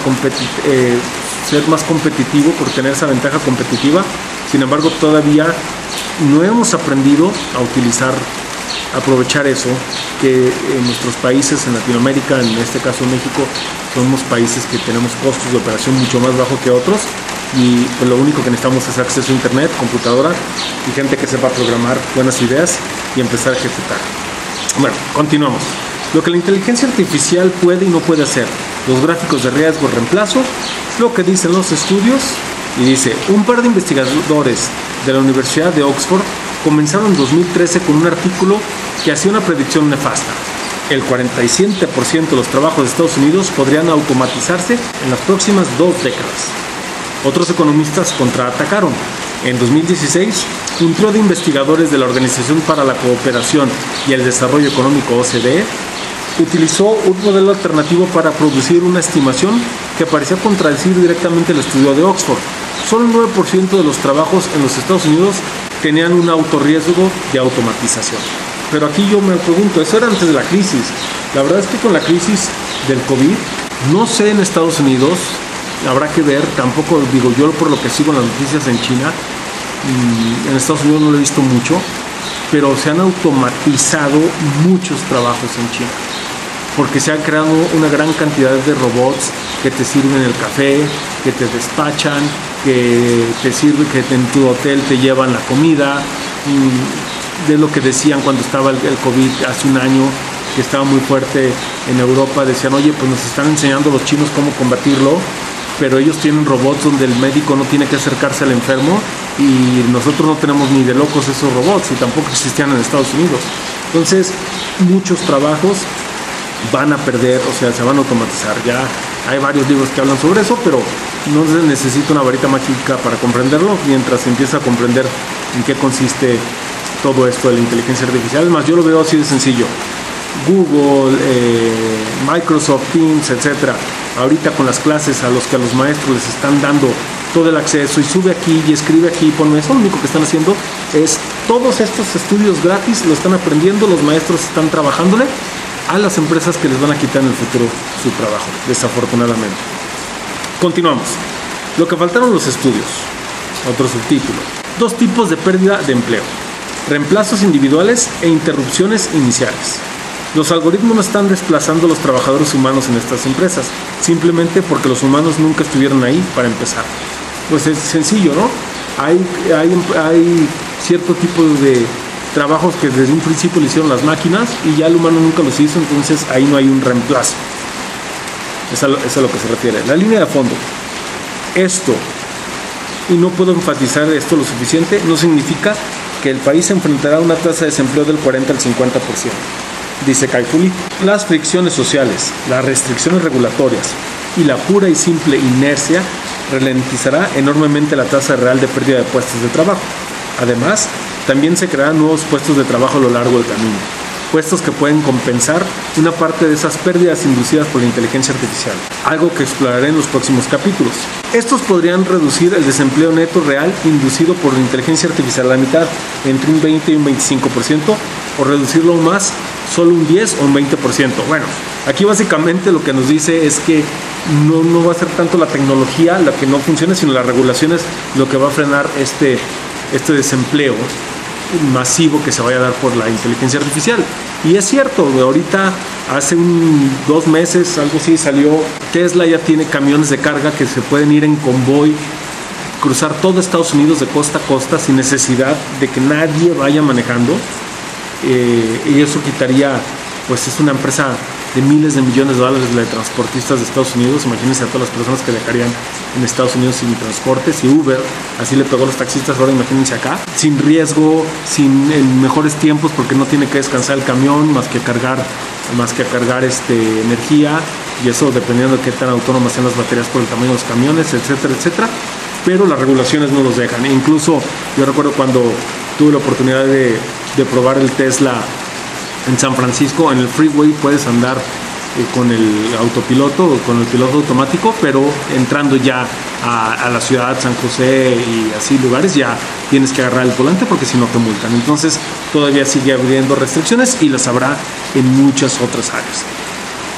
eh, ser más competitivo por tener esa ventaja competitiva. Sin embargo, todavía no hemos aprendido a utilizar, aprovechar eso, que en nuestros países, en Latinoamérica, en este caso México, somos países que tenemos costos de operación mucho más bajos que otros y pues, lo único que necesitamos es acceso a internet, computadora y gente que sepa programar buenas ideas y empezar a ejecutar. Bueno, continuamos. Lo que la inteligencia artificial puede y no puede hacer. Los gráficos de riesgo reemplazo, lo que dicen los estudios. Y dice, un par de investigadores de la Universidad de Oxford comenzaron en 2013 con un artículo que hacía una predicción nefasta. El 47% de los trabajos de Estados Unidos podrían automatizarse en las próximas dos décadas. Otros economistas contraatacaron. En 2016, un trío de investigadores de la Organización para la Cooperación y el Desarrollo Económico OCDE utilizó un modelo alternativo para producir una estimación que parecía contradecir directamente el estudio de Oxford. Solo el 9% de los trabajos en los Estados Unidos tenían un autorriesgo de automatización. Pero aquí yo me pregunto, eso era antes de la crisis. La verdad es que con la crisis del COVID, no sé en Estados Unidos, habrá que ver, tampoco digo yo por lo que sigo en las noticias en China, en Estados Unidos no lo he visto mucho, pero se han automatizado muchos trabajos en China, porque se han creado una gran cantidad de robots que te sirven el café, que te despachan, que te sirven, que en tu hotel te llevan la comida, de lo que decían cuando estaba el, COVID hace un año, que estaba muy fuerte en Europa, decían, oye, pues nos están enseñando los chinos cómo combatirlo, pero ellos tienen robots donde el médico no tiene que acercarse al enfermo y nosotros no tenemos ni de locos esos robots y tampoco existían en Estados Unidos. Entonces, muchos trabajos van a perder, o sea, se van a automatizar. Ya hay varios libros que hablan sobre eso, pero no se necesita una varita mágica para comprenderlo mientras se empieza a comprender en qué consiste todo esto de la inteligencia artificial. Más, yo lo veo así de sencillo. Google, eh, Microsoft Teams, etcétera. Ahorita con las clases a los que a los maestros les están dando todo el acceso y sube aquí y escribe aquí, ponme eso, lo único que están haciendo es todos estos estudios gratis lo están aprendiendo, los maestros están trabajándole a las empresas que les van a quitar en el futuro su trabajo, desafortunadamente. Continuamos. Lo que faltaron los estudios. Otro subtítulo. Dos tipos de pérdida de empleo. Reemplazos individuales e interrupciones iniciales. Los algoritmos no están desplazando a los trabajadores humanos en estas empresas, simplemente porque los humanos nunca estuvieron ahí para empezar. Pues es sencillo, ¿no? Hay, hay, hay cierto tipo de trabajos que desde un principio le hicieron las máquinas y ya el humano nunca los hizo, entonces ahí no hay un reemplazo. Es a, lo, es a lo que se refiere. La línea de fondo. Esto, y no puedo enfatizar esto lo suficiente, no significa que el país enfrentará una tasa de desempleo del 40 al 50%. Dice Caifuli, las fricciones sociales, las restricciones regulatorias y la pura y simple inercia ralentizará enormemente la tasa real de pérdida de puestos de trabajo. Además, también se crearán nuevos puestos de trabajo a lo largo del camino, puestos que pueden compensar una parte de esas pérdidas inducidas por la inteligencia artificial, algo que exploraré en los próximos capítulos. Estos podrían reducir el desempleo neto real inducido por la inteligencia artificial a la mitad, entre un 20 y un 25%, o reducirlo más, solo un 10 o un 20%. Bueno, aquí básicamente lo que nos dice es que no, no va a ser tanto la tecnología la que no funcione, sino las regulaciones lo que va a frenar este, este desempleo masivo que se vaya a dar por la inteligencia artificial. Y es cierto, ahorita hace un, dos meses, algo así, salió Tesla ya tiene camiones de carga que se pueden ir en convoy, cruzar todo Estados Unidos de costa a costa sin necesidad de que nadie vaya manejando. Eh, y eso quitaría, pues es una empresa de miles de millones de dólares de transportistas de Estados Unidos. Imagínense a todas las personas que dejarían en Estados Unidos sin transportes y Uber, así le pegó a los taxistas, ahora imagínense acá, sin riesgo, sin en mejores tiempos porque no tiene que descansar el camión más que cargar más que cargar este, energía y eso dependiendo de qué tan autónomas sean las baterías por el tamaño de los camiones, etcétera, etcétera. Pero las regulaciones no los dejan. incluso yo recuerdo cuando tuve la oportunidad de, de probar el Tesla en San Francisco, en el freeway puedes andar eh, con el autopiloto, con el piloto automático, pero entrando ya a, la ciudad, San José y así lugares, ya tienes que agarrar el volante porque si no te multan. Entonces todavía sigue habiendo restricciones y las habrá en muchas otras áreas.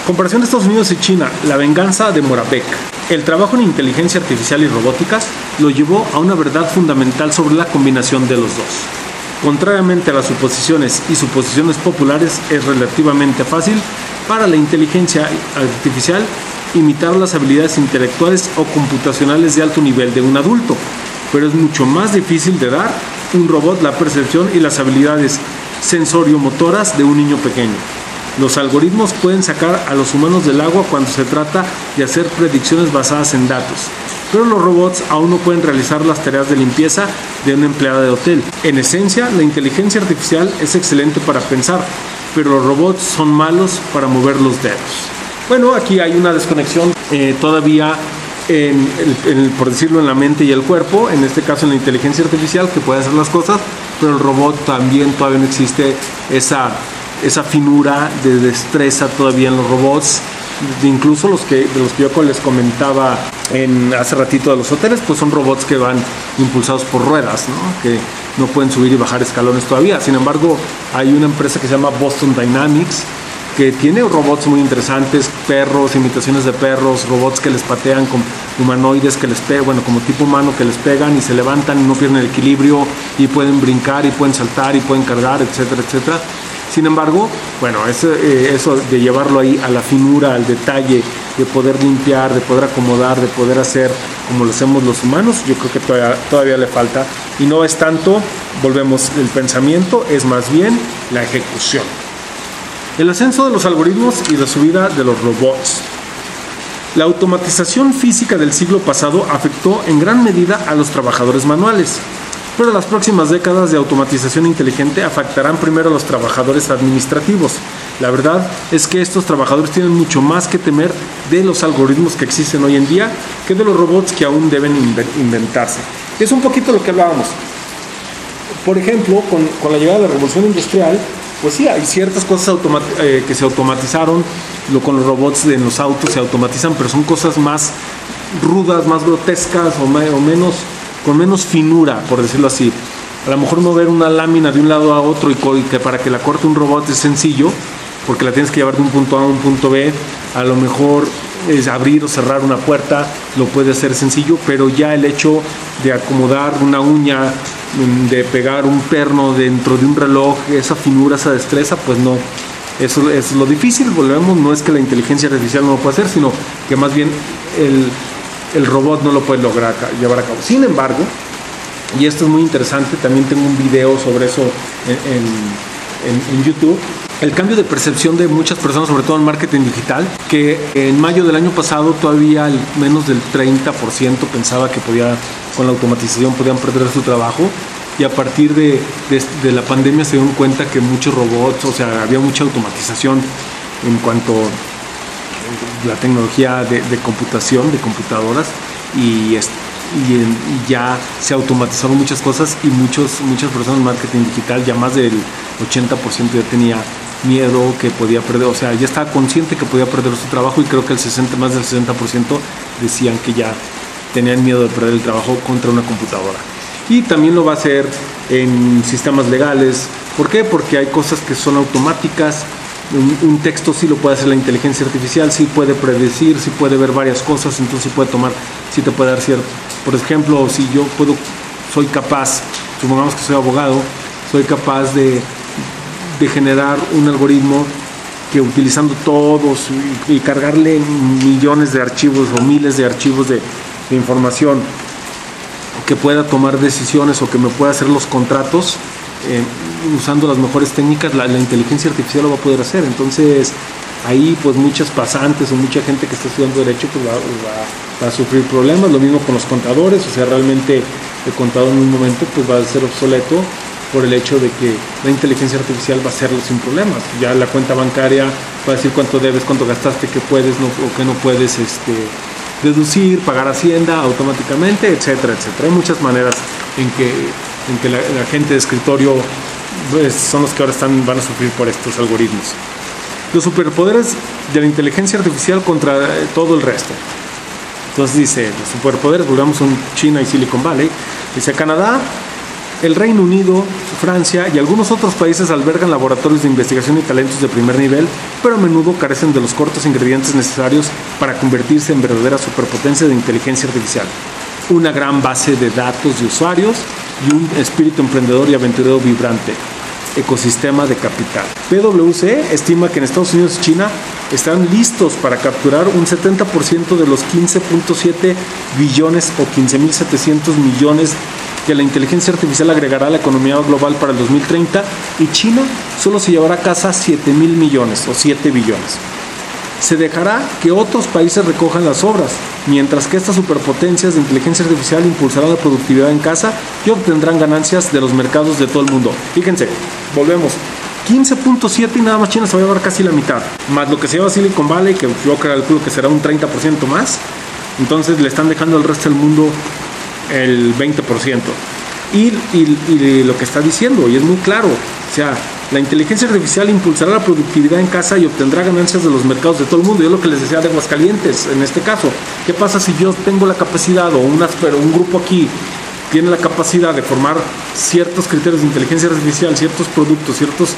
Comparación de Estados Unidos y China, la venganza de Moravec. El trabajo en inteligencia artificial y robóticas lo llevó a una verdad fundamental sobre la combinación de los dos. Contrariamente a las suposiciones y suposiciones populares, es relativamente fácil para la inteligencia artificial imitar las habilidades intelectuales o computacionales de alto nivel de un adulto, pero es mucho más difícil de dar un robot la percepción y las habilidades sensoriomotoras de un niño pequeño. Los algoritmos pueden sacar a los humanos del agua cuando se trata de hacer predicciones basadas en datos, pero los robots aún no pueden realizar las tareas de limpieza de una empleada de hotel. En esencia, la inteligencia artificial es excelente para pensar, pero los robots son malos para mover los dedos. Bueno, aquí hay una desconexión eh, todavía por decirlo, en la mente y el cuerpo, en este caso en la inteligencia artificial que puede hacer las cosas, pero el robot también todavía no existe esa, esa finura de destreza todavía en los robots. Incluso los que, los que yo les comentaba en, hace ratito de los hoteles, pues son robots que van impulsados por ruedas, ¿no? que no pueden subir y bajar escalones todavía. Sin embargo, hay una empresa que se llama Boston Dynamics, que tiene robots muy interesantes, perros, imitaciones de perros, robots que les patean con humanoides que les pegan, bueno, como tipo humano que les pegan y se levantan y no pierden el equilibrio y pueden brincar y pueden saltar y pueden cargar, etcétera, etcétera. Sin embargo, bueno, eh, eso de llevarlo ahí a la finura, al detalle, de poder limpiar, de poder acomodar, de poder hacer como lo hacemos los humanos, yo creo que todavía, todavía le falta. Y no es tanto, volvemos, el pensamiento, es más bien la ejecución. El ascenso de los algoritmos y la subida de los robots. La automatización física del siglo pasado afectó en gran medida a los trabajadores manuales, pero las próximas décadas de automatización inteligente afectarán primero a los trabajadores administrativos. La verdad es que estos trabajadores tienen mucho más que temer de los algoritmos que existen hoy en día que de los robots que aún deben inventarse. Es un poquito lo que hablábamos. Por ejemplo, con, la llegada de la revolución industrial, pues sí, hay ciertas cosas eh, que se automatizaron, lo, con los robots en los autos se automatizan, pero son cosas más rudas, más grotescas o, menos, con menos finura, por decirlo así. A lo mejor mover una lámina de un lado a otro y, que para que la corte un robot es sencillo, porque la tienes que llevar de un punto A a un punto B. A lo mejor es abrir o cerrar una puerta lo puede hacer sencillo, pero ya el hecho de acomodar una uña de pegar un perno dentro de un reloj, esa finura, esa destreza, pues no. Eso es lo difícil, volvemos, no es que la inteligencia artificial no lo pueda hacer, sino que más bien el, robot no lo puede lograr llevar a cabo. Sin embargo, y esto es muy interesante, también tengo un video sobre eso en, YouTube, el cambio de percepción de muchas personas, sobre todo en marketing digital, que en mayo del año pasado todavía menos del 30% pensaba que podía, con la automatización podían perder su trabajo y a partir de, la pandemia se dieron cuenta que muchos robots, o sea, había mucha automatización en cuanto la tecnología de, computación, de computadoras y, ya se automatizaron muchas cosas y muchos, muchas personas en marketing digital, ya más del 80% ya tenía miedo que podía perder, o sea, ya estaba consciente que podía perder su trabajo y creo que el 60, más del 60% decían que ya tenían miedo de perder el trabajo contra una computadora. Y también lo va a hacer en sistemas legales. ¿Por qué? Porque hay cosas que son automáticas. Un, texto sí lo puede hacer la inteligencia artificial, sí puede predecir, sí puede ver varias cosas, entonces sí puede tomar, sí te puede dar cierto. Por ejemplo, si yo puedo, soy capaz, supongamos que soy abogado, soy capaz de de generar un algoritmo que utilizando todos y, cargarle millones de archivos o miles de archivos de, información que pueda tomar decisiones o que me pueda hacer los contratos eh, usando las mejores técnicas, la, inteligencia artificial lo va a poder hacer. Entonces, ahí pues muchas pasantes o mucha gente que está estudiando derecho pues va, a sufrir problemas. Lo mismo con los contadores, o sea, realmente el contador en un momento pues va a ser obsoleto por el hecho de que la inteligencia artificial va a hacerlo sin problemas. Ya la cuenta bancaria va a decir cuánto debes, cuánto gastaste, qué puedes o qué no puedes este, deducir, pagar hacienda automáticamente, etcétera, etcétera. Hay muchas maneras en que, en que la, gente de escritorio pues, son los que ahora están, van a sufrir por estos algoritmos. Los superpoderes de la inteligencia artificial contra eh, todo el resto. Entonces dice, los superpoderes, volvamos a China y Silicon Valley. Dice, Canadá el Reino Unido, Francia y algunos otros países albergan laboratorios de investigación y talentos de primer nivel, pero a menudo carecen de los cortos ingredientes necesarios para convertirse en verdadera superpotencia de inteligencia artificial. Una gran base de datos de usuarios y un espíritu emprendedor y aventurero vibrante. Ecosistema de capital. PwC estima que en Estados Unidos y China están listos para capturar un 70% de los 15.7 billones o 15.700 millones que la inteligencia artificial agregará a la economía global para el 2030 y China solo se llevará a casa 7 mil millones o 7 billones. Se dejará que otros países recojan las obras, mientras que estas superpotencias de inteligencia artificial impulsarán la productividad en casa y obtendrán ganancias de los mercados de todo el mundo. Fíjense, volvemos. 15.7 y nada más China se va a llevar casi la mitad, más lo que se lleva Silicon Valley, que yo calculo que será un 30% más. Entonces le están dejando al resto del mundo el 20%. Y, y, lo que está diciendo, y es muy claro, o sea, la inteligencia artificial impulsará la productividad en casa y obtendrá ganancias de los mercados de todo el mundo. Yo lo que les decía de Aguascalientes, en este caso, ¿qué pasa si yo tengo la capacidad o una, un grupo aquí tiene la capacidad de formar ciertos criterios de inteligencia artificial, ciertos productos, ciertos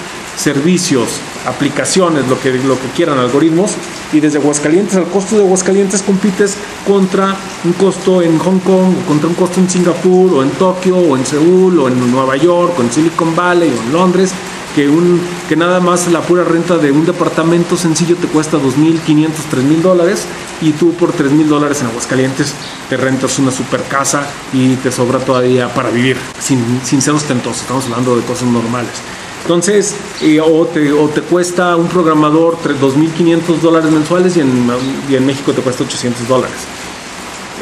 servicios, aplicaciones, lo que, lo que quieran, algoritmos, y desde Aguascalientes, al costo de Aguascalientes compites contra un costo en Hong Kong, o contra un costo en Singapur, o en Tokio, o en Seúl, o en Nueva York, o en Silicon Valley, o en Londres, que, un, que nada más la pura renta de un departamento sencillo te cuesta 2.500, 3.000 dólares y tú por 3.000 dólares en Aguascalientes te rentas una super casa y te sobra todavía para vivir, sin, sin ser ostentoso, estamos hablando de cosas normales. Entonces, o, te, o, te, cuesta un programador 2.500 dólares mensuales y en, y en México te cuesta 800 dólares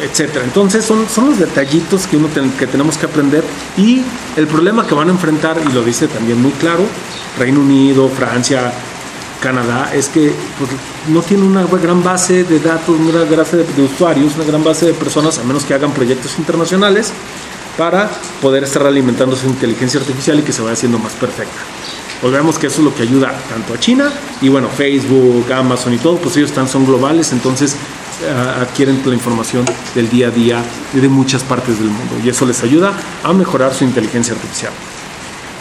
etcétera. Entonces son, son los detallitos que, uno que tenemos que aprender y el problema que van a enfrentar, y lo dice también muy claro, Reino Unido, Francia, Canadá, es que pues, no tiene una gran base de datos, una gran base de, usuarios, una gran base de personas, a menos que hagan proyectos internacionales, para poder estar alimentando su inteligencia artificial y que se vaya haciendo más perfecta. Volvemos que eso es lo que ayuda tanto a China y bueno, Facebook, Amazon y todo, pues ellos están, son globales, entonces adquieren la información del día a día de muchas partes del mundo y eso les ayuda a mejorar su inteligencia artificial.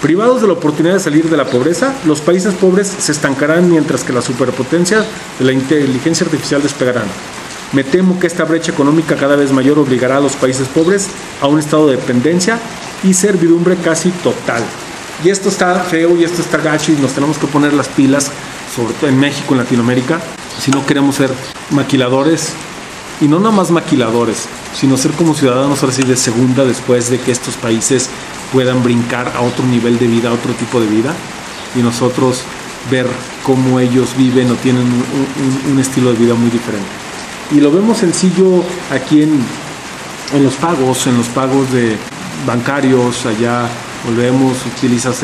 Privados de la oportunidad de salir de la pobreza, los países pobres se estancarán mientras que las superpotencias de la inteligencia artificial despegarán. Me temo que esta brecha económica cada vez mayor obligará a los países pobres a un estado de dependencia y servidumbre casi total. Y esto está feo y esto está gacho y nos tenemos que poner las pilas, sobre todo en México, en Latinoamérica, si no queremos ser maquiladores, y no nada más maquiladores, sino ser como ciudadanos ahora sí de segunda después de que estos países puedan brincar a otro nivel de vida, a otro tipo de vida, y nosotros ver cómo ellos viven o tienen un, estilo de vida muy diferente. Y lo vemos sencillo aquí en, en los pagos, en los pagos de bancarios, allá volvemos, utilizas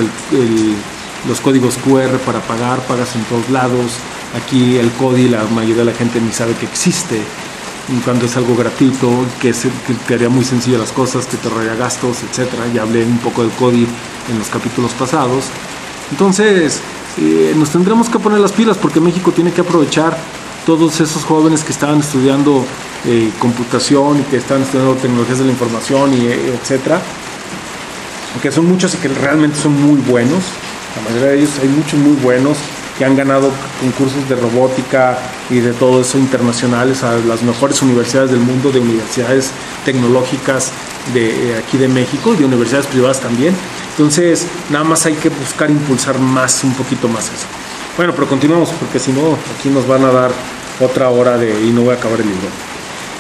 los códigos QR para pagar, pagas en todos lados, Aquí el CODI, la mayoría de la gente ni sabe que existe. Cuando es algo gratuito, que, te haría muy sencillo las cosas, que te ahorraría gastos, etc. Ya hablé un poco del CODI en los capítulos pasados. Entonces, eh, nos tendremos que poner las pilas porque México tiene que aprovechar todos esos jóvenes que estaban estudiando eh, computación y que están estudiando tecnologías de la información y eh, etcétera, que son muchos y que realmente son muy buenos. La mayoría de ellos hay muchos muy buenos que han ganado concursos de robótica y de todo eso internacionales a las mejores universidades del mundo, de universidades tecnológicas de eh, aquí de México y de universidades privadas también. Entonces, nada más hay que buscar impulsar más, un poquito más eso. Bueno, pero continuamos porque si no, aquí nos van a dar otra hora de, y no voy a acabar el libro.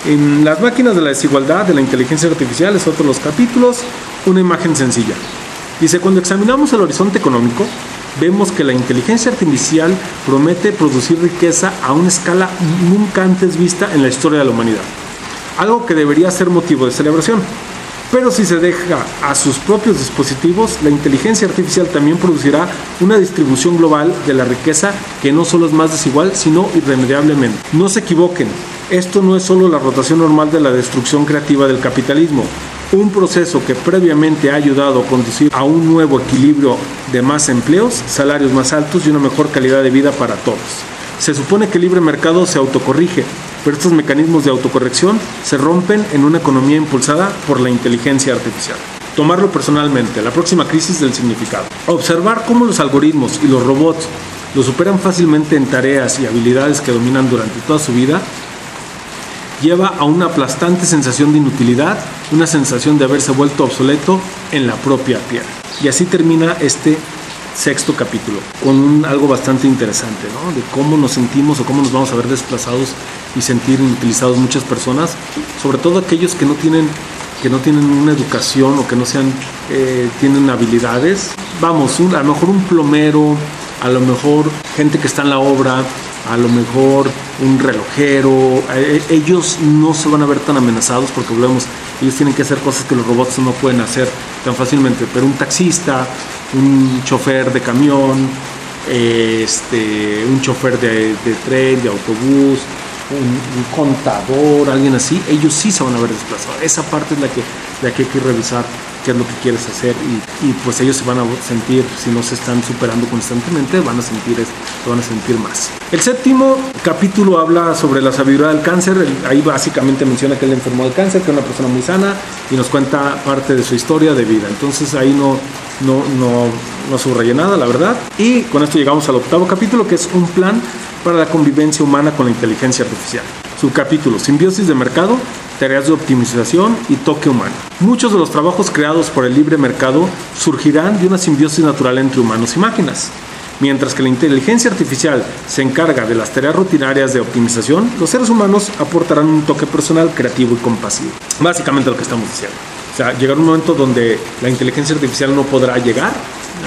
En las máquinas de la desigualdad, de la inteligencia artificial, es otro de los capítulos, una imagen sencilla. Dice, cuando examinamos el horizonte económico, vemos que la inteligencia artificial promete producir riqueza a una escala nunca antes vista en la historia de la humanidad. Algo que debería ser motivo de celebración. Pero si se deja a sus propios dispositivos, la inteligencia artificial también producirá una distribución global de la riqueza que no solo es más desigual, sino irremediablemente. No se equivoquen, esto no es solo la rotación normal de la destrucción creativa del capitalismo, un proceso que previamente ha ayudado a conducir a un nuevo equilibrio de más empleos, salarios más altos y una mejor calidad de vida para todos. Se supone que el libre mercado se autocorrige, pero estos mecanismos de autocorrección se rompen en una economía impulsada por la inteligencia artificial. Tomarlo personalmente, la próxima crisis del significado. Observar cómo los algoritmos y los robots lo superan fácilmente en tareas y habilidades que dominan durante toda su vida lleva a una aplastante sensación de inutilidad, una sensación de haberse vuelto obsoleto en la propia piel. Y así termina este sexto capítulo, con algo bastante interesante, ¿no? De cómo nos sentimos o cómo nos vamos a ver desplazados y sentir inutilizados muchas personas, sobre todo aquellos que no tienen que no tienen una educación o que no sean, eh, tienen habilidades. Vamos, a lo mejor un plomero, a lo mejor gente que está en la obra, a lo mejor un relojero, eh, ellos no se van a ver tan amenazados porque volvemos, ellos tienen que hacer cosas que los robots no pueden hacer tan fácilmente, pero un taxista, un chofer de camión, este, un chofer de, tren, de autobús, un, contador, alguien así, ellos sí se van a ver desplazados. Esa parte es la que, la que hay que revisar qué es lo que quieres hacer y, pues ellos se van a sentir, si no se están superando constantemente, van a sentir, se van a sentir más. El séptimo capítulo habla sobre la sabiduría del cáncer, ahí básicamente menciona que él enfermó del cáncer, que es una persona muy sana y nos cuenta parte de su historia de vida. Entonces ahí no, no, no, no nada, la verdad. Y con esto llegamos al octavo capítulo, que es un plan para la convivencia humana con la inteligencia artificial. Subcapítulo, simbiosis de mercado, tareas de optimización y toque humano. Muchos de los trabajos creados por el libre mercado surgirán de una simbiosis natural entre humanos y máquinas. Mientras que la inteligencia artificial se encarga de las tareas rutinarias de optimización, los seres humanos aportarán un toque personal, creativo y compasivo. Básicamente lo que estamos diciendo. O sea, llegará un momento donde la inteligencia artificial no podrá llegar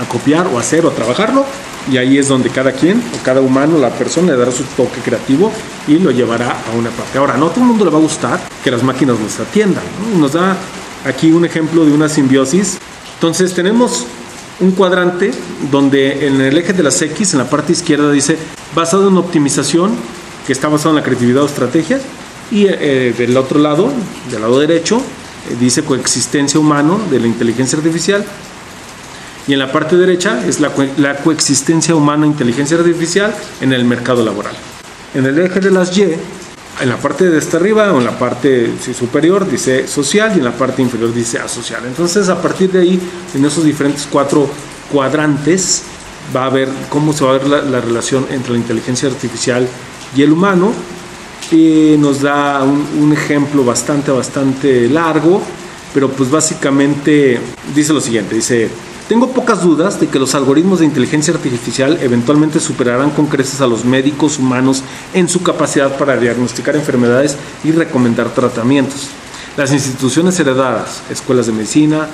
a copiar o hacer o trabajarlo, y ahí es donde cada quien o cada humano, la persona, le dará su toque creativo y lo llevará a una parte. Ahora, no a todo el mundo le va a gustar que las máquinas nos atiendan. Nos da aquí un ejemplo de una simbiosis. Entonces tenemos un cuadrante donde en el eje de las X, en la parte izquierda, dice basado en optimización, que está basado en la creatividad o estrategia, y eh, del otro lado, del lado derecho, eh, dice coexistencia humano de la inteligencia artificial, y en la parte derecha es la, coexistencia humana-inteligencia artificial en el mercado laboral. En el eje de las Y, en la parte de esta arriba o en la parte superior dice social y en la parte inferior dice asocial. Entonces a partir de ahí, en esos diferentes cuatro cuadrantes, va a ver cómo se va a ver la, relación entre la inteligencia artificial y el humano. Y nos da un, un ejemplo bastante, bastante largo, pero pues básicamente dice lo siguiente, dice tengo pocas dudas de que los algoritmos de inteligencia artificial eventualmente superarán con creces a los médicos humanos en su capacidad para diagnosticar enfermedades y recomendar tratamientos. Las instituciones heredadas, escuelas de medicina,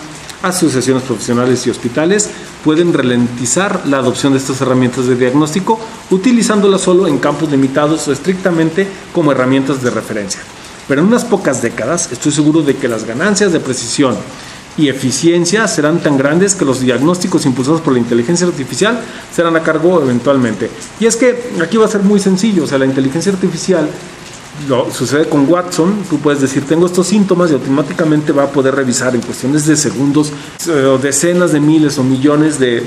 asociaciones profesionales y hospitales pueden ralentizar la adopción de estas herramientas de diagnóstico utilizándolas solo en campos limitados o estrictamente como herramientas de referencia. Pero en unas pocas décadas estoy seguro de que las ganancias de precisión y eficiencia serán tan grandes que los diagnósticos impulsados por la inteligencia artificial serán a cargo eventualmente. Y es que aquí va a ser muy sencillo, o sea, la inteligencia artificial lo sucede con Watson, tú puedes decir tengo estos síntomas y automáticamente va a poder revisar en cuestiones de segundos eh, o decenas de miles o millones de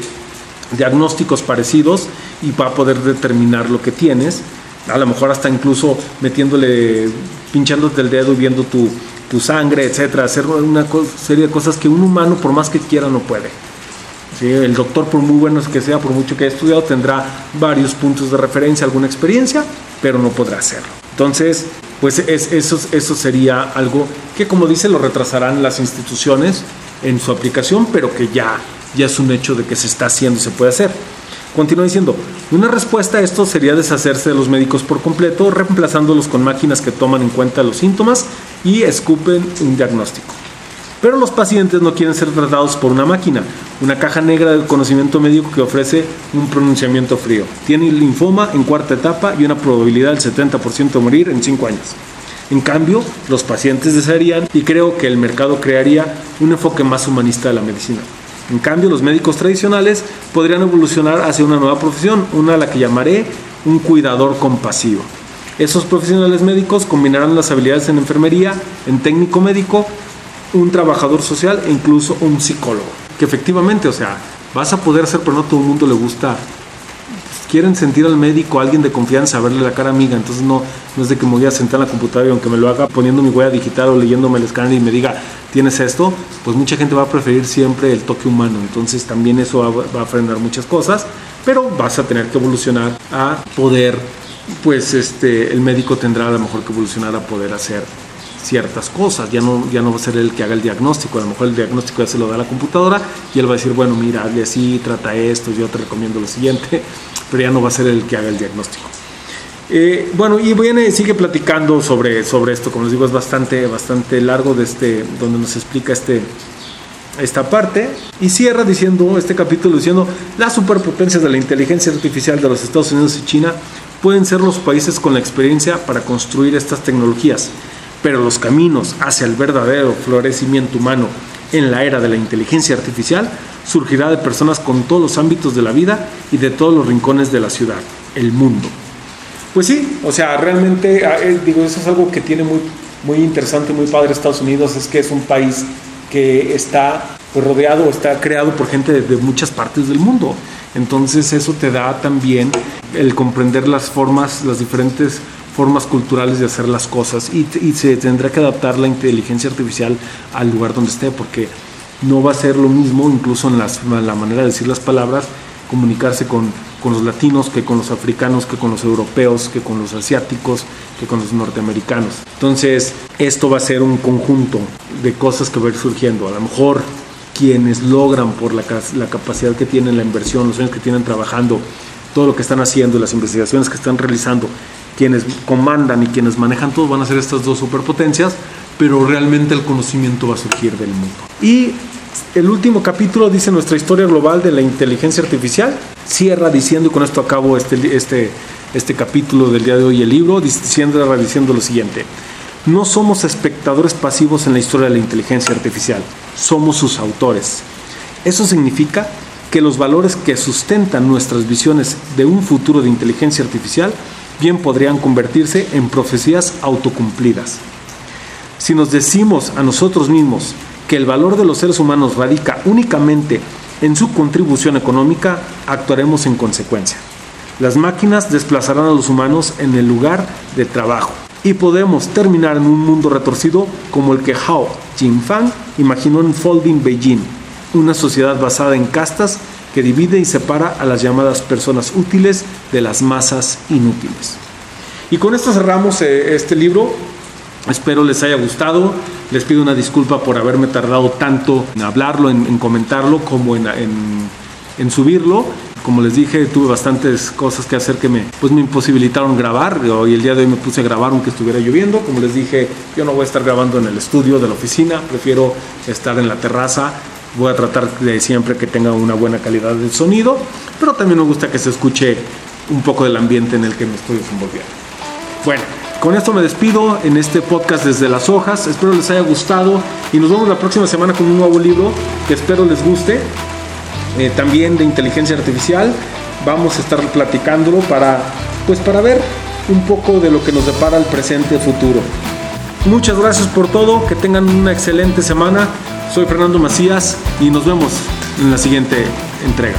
diagnósticos parecidos y va a poder determinar lo que tienes, a lo mejor hasta incluso metiéndole, pinchándote el dedo y viendo tu, tu sangre, etcétera, hacer una serie de cosas que un humano, por más que quiera, no puede. El doctor, por muy bueno que sea, por mucho que haya estudiado, tendrá varios puntos de referencia, alguna experiencia, pero no podrá hacerlo. Entonces, pues es, eso, eso sería algo que, como dice, lo retrasarán las instituciones en su aplicación, pero que ya, ya es un hecho de que se está haciendo y se puede hacer. Continúa diciendo, una respuesta a esto sería deshacerse de los médicos por completo, reemplazándolos con máquinas que toman en cuenta los síntomas y escupen un diagnóstico. Pero los pacientes no quieren ser tratados por una máquina, una caja negra del conocimiento médico que ofrece un pronunciamiento frío. Tiene linfoma en cuarta etapa y una probabilidad del 70% de morir en 5 años. En cambio, los pacientes desearían, y creo que el mercado crearía, un enfoque más humanista de la medicina. En cambio, los médicos tradicionales podrían evolucionar hacia una nueva profesión, una a la que llamaré un cuidador compasivo. Esos profesionales médicos combinarán las habilidades en enfermería, en técnico médico, un trabajador social e incluso un psicólogo. Que efectivamente, o sea, vas a poder hacer, pero no todo el mundo le gusta quieren sentir al médico, alguien de confianza, verle la cara amiga. Entonces no, no es de que me voy a sentar en la computadora y aunque me lo haga poniendo mi huella digital o leyéndome el escáner y me diga, tienes esto, pues mucha gente va a preferir siempre el toque humano. Entonces también eso va, va a frenar muchas cosas, pero vas a tener que evolucionar a poder, pues este, el médico tendrá a lo mejor que evolucionar a poder hacer ciertas cosas, ya no, ya no va a ser el que haga el diagnóstico, a lo mejor el diagnóstico ya se lo da la computadora y él va a decir, bueno, mira, hazle así, trata esto, yo te recomiendo lo siguiente, [laughs] pero ya no va a ser el que haga el diagnóstico. Eh, bueno, y viene, sigue platicando sobre, sobre esto, como les digo, es bastante, bastante largo de este, donde nos explica este, esta parte. Y cierra diciendo este capítulo diciendo las superpotencias de la inteligencia artificial de los Estados Unidos y China pueden ser los países con la experiencia para construir estas tecnologías, pero los caminos hacia el verdadero florecimiento humano en la era de la inteligencia artificial surgirá de personas con todos los ámbitos de la vida y de todos los rincones de la ciudad, el mundo. Pues sí, o sea, realmente, ah, eh, digo, eso es algo que tiene muy, muy interesante, muy padre Estados Unidos, es que es un país que está pues, rodeado, está creado por gente de, muchas partes del mundo. Entonces eso te da también el comprender las formas, las diferentes formas culturales de hacer las cosas y, se tendrá que adaptar la inteligencia artificial al lugar donde esté, porque no va a ser lo mismo, incluso en, la manera de decir las palabras, comunicarse con, con, los latinos que con los africanos, que con los europeos, que con los asiáticos, que con los norteamericanos. Entonces, esto va a ser un conjunto de cosas que va a ir surgiendo. A lo mejor quienes logran por la, capacidad que tienen, la inversión, los años que tienen trabajando, todo lo que están haciendo, las investigaciones que están realizando, quienes comandan y quienes manejan todo van a ser estas dos superpotencias, pero realmente el conocimiento va a surgir del mundo. Y el último capítulo dice nuestra historia global de la inteligencia artificial. Cierra diciendo, y con esto acabo este, este, este capítulo del día de hoy, el libro, diciendo, diciendo lo siguiente. No somos espectadores pasivos en la historia de la inteligencia artificial, somos sus autores. Eso significa que los valores que sustentan nuestras visiones de un futuro de inteligencia artificial bien podrían convertirse en profecías autocumplidas. Si nos decimos a nosotros mismos que el valor de los seres humanos radica únicamente en su contribución económica, actuaremos en consecuencia. Las máquinas desplazarán a los humanos en el lugar de trabajo y podemos terminar en un mundo retorcido como el que Hao Jinfang imaginó en Folding Beijing, una sociedad basada en castas que divide y separa a las llamadas personas útiles de las masas inútiles. Y con esto cerramos eh, este libro. Espero les haya gustado. Les pido una disculpa por haberme tardado tanto en hablarlo, en, comentarlo, como en, en subirlo. Como les dije, tuve bastantes cosas que hacer que me, pues me imposibilitaron grabar. Hoy el día de hoy me puse a grabar aunque estuviera lloviendo. Como les dije, yo no voy a estar grabando en el estudio de la oficina, prefiero estar en la terraza. Voy a tratar de siempre que tenga una buena calidad de sonido, pero también me gusta que se escuche un poco del ambiente en el que me estoy desenvolviendo. Bueno, con esto me despido en este podcast desde las hojas. Espero les haya gustado y nos vemos la próxima semana con un nuevo libro que espero les guste. Eh, también de inteligencia artificial. Vamos a estar platicándolo para, pues para ver un poco de lo que nos depara el presente y futuro. Muchas gracias por todo, que tengan una excelente semana. Soy Fernando Macías y nos vemos en la siguiente entrega.